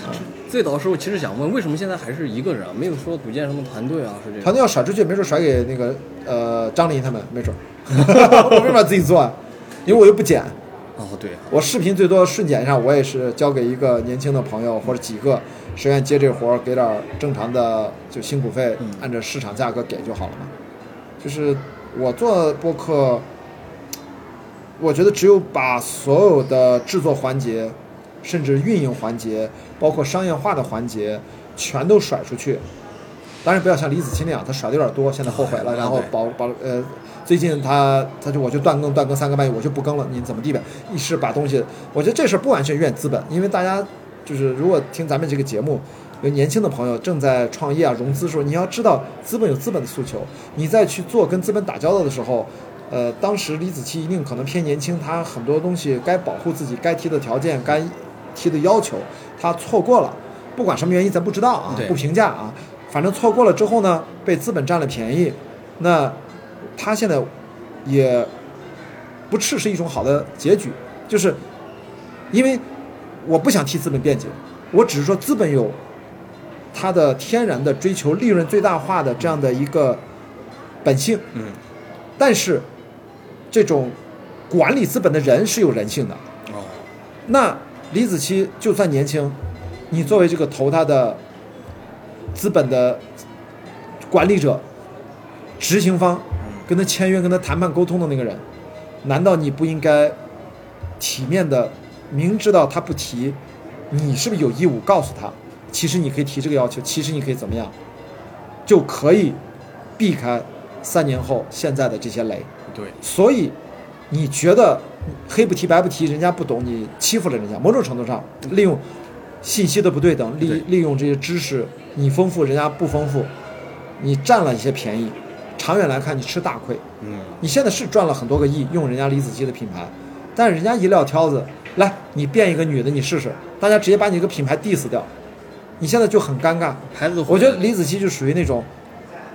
最早的时候其实想问，为什么现在还是一个人啊？没有说组建什么团队啊？是这样？团队要甩出去，没准甩给那个呃张琳他们，没准儿。我没法自己做啊，因为我又不剪。哦，对，我视频最多顺剪上，我也是交给一个年轻的朋友或者几个，谁愿意接这活儿，给点儿正常的就辛苦费，嗯按照市场价格给就好了嘛。就是我做播客，我觉得只有把所有的制作环节，甚至运营环节，包括商业化的环节，全都甩出去。当然不要像李子柒那样，他甩的有点多，现在后悔了，啊然后保保呃，最近他他就我就断更断更三个半月，我就不更了，你怎么地呗？一是把东西，我觉得这事儿不完全怨资本，因为大家就是如果听咱们这个节目，有年轻的朋友正在创业啊、融资的时候，你要知道资本有资本的诉求，你再去做跟资本打交道的时候。呃，当时李子柒一定可能偏年轻，他很多东西该保护自己、该提的条件、该提的要求，他错过了。不管什么原因，咱不知道啊，不评价啊。反正错过了之后呢，被资本占了便宜，那他现在也不斥是一种好的结局，就是因为我不想替资本辩解，我只是说资本有它的天然的追求利润最大化的这样的一个本性，嗯，但是这种管理资本的人是有人性的。哦，那李子柒就算年轻，你作为这个投他的资本的管理者、执行方，跟他签约、跟他谈判、沟通的那个人，难道你不应该体面的明知道他不提，你是不是有义务告诉他，其实你可以提这个要求，其实你可以怎么样，就可以避开三年后现在的这些雷。对，所以你觉得黑不提白不提，人家不懂，你欺负了人家，某种程度上利用信息的不对等，利利用这些知识，你丰富人家不丰富，你占了一些便宜，长远来看你吃大亏。嗯，你现在是赚了很多个亿，用人家李子柒的品牌，但是人家一撂挑子，来你变一个女的你试试，大家直接把你这个品牌 diss 掉，你现在就很尴尬。孩子我觉得李子柒就属于那种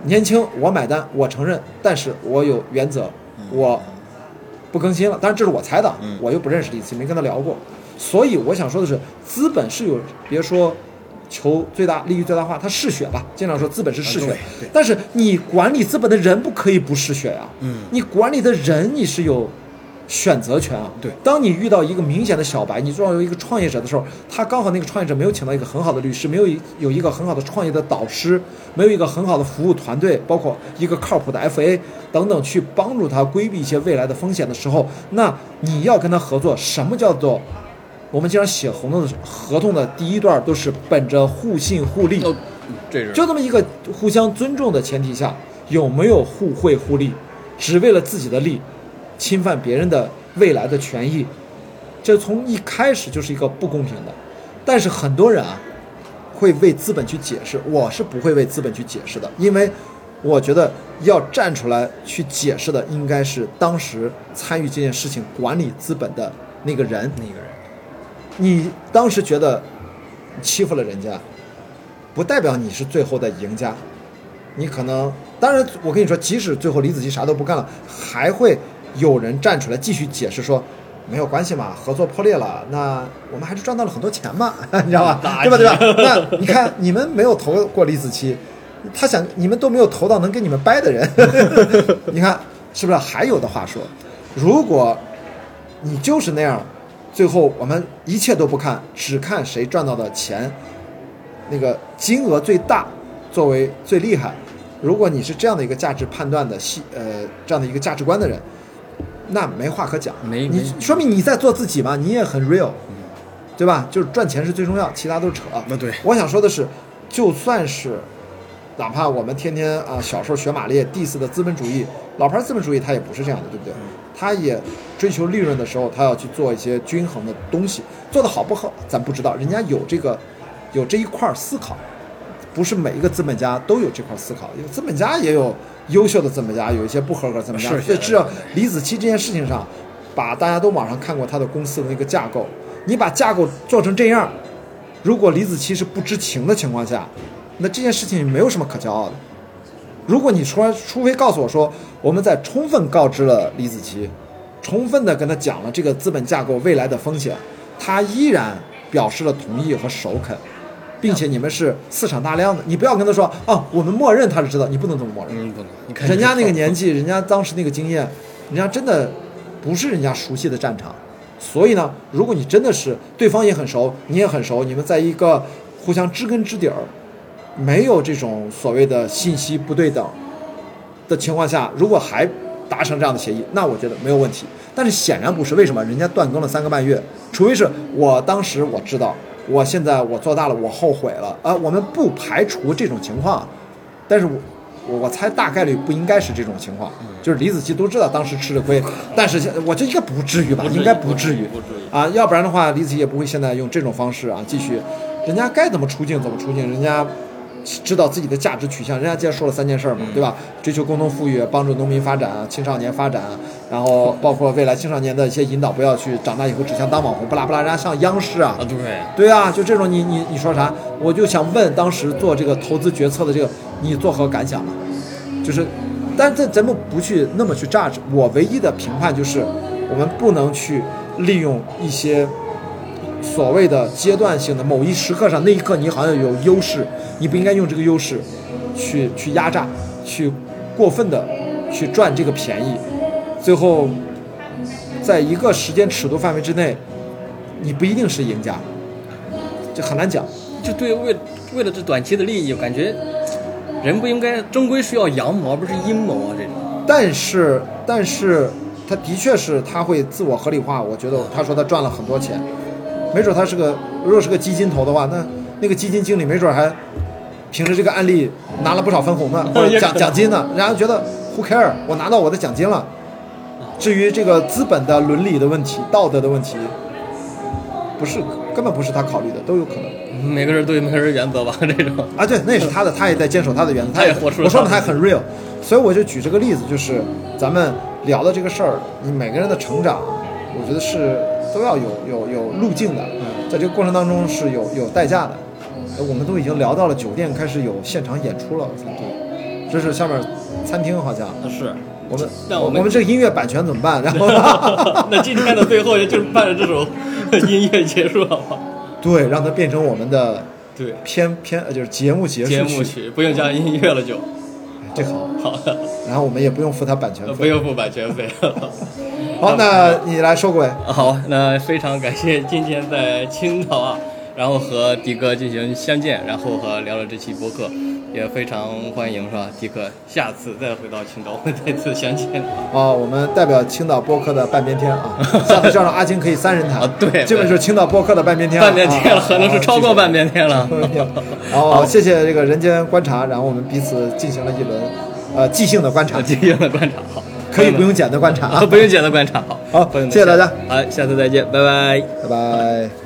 年轻，我买单，我承认，但是我有原则，我不更新了。但是这是我猜的，嗯。我又不认识李子柒，没跟他聊过，所以我想说的是，资本是有，别说求最大利益最大化，它嗜血吧，经常说资本是嗜血，但是你管理资本的人不可以不嗜血呀、嗯。你管理的人你是有选择权啊。对当你遇到一个明显的小白，你作为一个创业者的时候，他刚好那个创业者没有请到一个很好的律师，没有一有一个很好的创业的导师，没有一个很好的服务团队，包括一个靠谱的 FA 等等，去帮助他规避一些未来的风险的时候，那你要跟他合作，什么叫做？我们经常写合同的合同的第一段都是本着互信互利，哦，这是就这么一个互相尊重的前提下，有没有互惠互利？只为了自己的利，侵犯别人的未来的权益，这从一开始就是一个不公平的。但是很多人啊，会为资本去解释，我是不会为资本去解释的，因为我觉得要站出来去解释的，应该是当时参与这件事情管理资本的那个人。那个人，你当时觉得欺负了人家，不代表你是最后的赢家。你可能，当然，我跟你说，即使最后李子柒啥都不干了，还会有人站出来继续解释说，没有关系嘛，合作破裂了，那我们还是赚到了很多钱嘛，你知道吧？对吧？对吧？那你看，你们没有投过李子柒，他想你们都没有投到能跟你们掰的人，你看是不是？还有的话说，如果你就是那样，最后我们一切都不看，只看谁赚到的钱，那个金额最大，作为最厉害。如果你是这样的一个价值判断的系呃这样的一个价值观的人，那没话可讲。你没你说明你在做自己嘛，你也很 real，对吧？就是赚钱是最重要，其他都是扯。那对我想说的是，就算是哪怕我们天天啊小时候学马列 diss 的资本主义，老牌资本主义它也不是这样的，对不对？它也追求利润的时候，它要去做一些均衡的东西，做的好不好咱不知道，人家有这个有这一块思考，不是每一个资本家都有这块思考，有资本家也有优秀的资本家，有一些不合格的资本家。是所以至少李子柒这件事情上，把大家都网上看过他的公司的那个架构，你把架构做成这样，如果李子柒是不知情的情况下，那这件事情没有什么可骄傲的。如果你说，除非告诉我说，我们在充分告知了李子柒，充分的跟他讲了这个资本架构未来的风险，他依然表示了同意和首肯，并且你们是四场大量的，你不要跟他说啊，我们默认他是知道，你不能这么默认。嗯，不能，你看人家那个年纪，人家当时那个经验，人家真的不是人家熟悉的战场。所以呢，如果你真的是对方也很熟，你也很熟，你们在一个互相知根知底儿，没有这种所谓的信息不对等的情况下，如果还达成这样的协议，那我觉得没有问题。但是显然不是，为什么？人家断更了三个半月，除非是我当时我知道，我现在我做大了，我后悔了。啊、我们不排除这种情况，但是我我我猜大概率不应该是这种情况，就是李子柒都知道当时吃了亏，但是现我觉得应该不至于吧，应该不至于不至于。啊，要不然的话，李子柒也不会现在用这种方式啊继续，人家该怎么出镜怎么出镜，人家。知道自己的价值取向，人家既然说了三件事儿嘛，对吧？追求共同富裕，帮助农民发展、青少年发展，然后包括未来青少年的一些引导，不要去长大以后只想当网红，不拉不拉，人家上央视啊，啊，对，对啊，就这种你你你说啥？我就想问当时做这个投资决策的这个，你作何感想呢？就是，但这咱们不去那么去 judge，我唯一的评判就是，我们不能去利用一些所谓的阶段性的某一时刻上那一刻你好像有优势，你不应该用这个优势去去压榨，去过分的去赚这个便宜，最后在一个时间尺度范围之内，你不一定是赢家，这很难讲。就对为为了这短期的利益，感觉人不应该终归是要阳谋，而不是阴谋啊这种。但是，但是他的确是他会自我合理化。我觉得他说他赚了很多钱，没准他是个如果是个基金投的话，那那个基金经理没准还凭着这个案例拿了不少分红呢，或者奖奖金呢。然后觉得 who care，我拿到我的奖金了。至于这个资本的伦理的问题、道德的问题，不是根本不是他考虑的，都有可能。每个人都有每个人原则吧，这种啊，对，那也是他的，他也在坚守他的原则，他也活出了我说的他还很 real，所以我就举这个例子，就是咱们聊的这个事儿，你每个人的成长，我觉得是都要有有有路径的，在这个过程当中是有有代价的。呃我们都已经聊到了酒店开始有现场演出了，这是下面餐厅好像是。我们那我们我们这个音乐版权怎么办？然后 那今天的最后也就是伴着这首音乐结束了吗？对，让它变成我们的对，偏偏呃就是节目结束节目曲不用加音乐了就这好，好的，然后我们也不用付他版权费。不用付版权费。好，那你来收个尾。好，那非常感谢今天在青岛啊，然后和迪哥进行相见，然后和聊了这期播客，也非常欢迎是吧？迪哥下次再回到青岛，我们再次相见。啊，我们代表青岛播客的半边天啊，下次叫上阿金可以三人谈啊对基本是青岛播客的半边天了，半边天了，啊可能是超过半边天了。半边天。然后谢谢这个人间观察，然后我们彼此进行了一轮呃即兴的观察，即兴的观察，好，可以不用剪的观察啊啊。不用剪的观察，好，好谢谢大家，好，下次再见，拜拜。拜拜。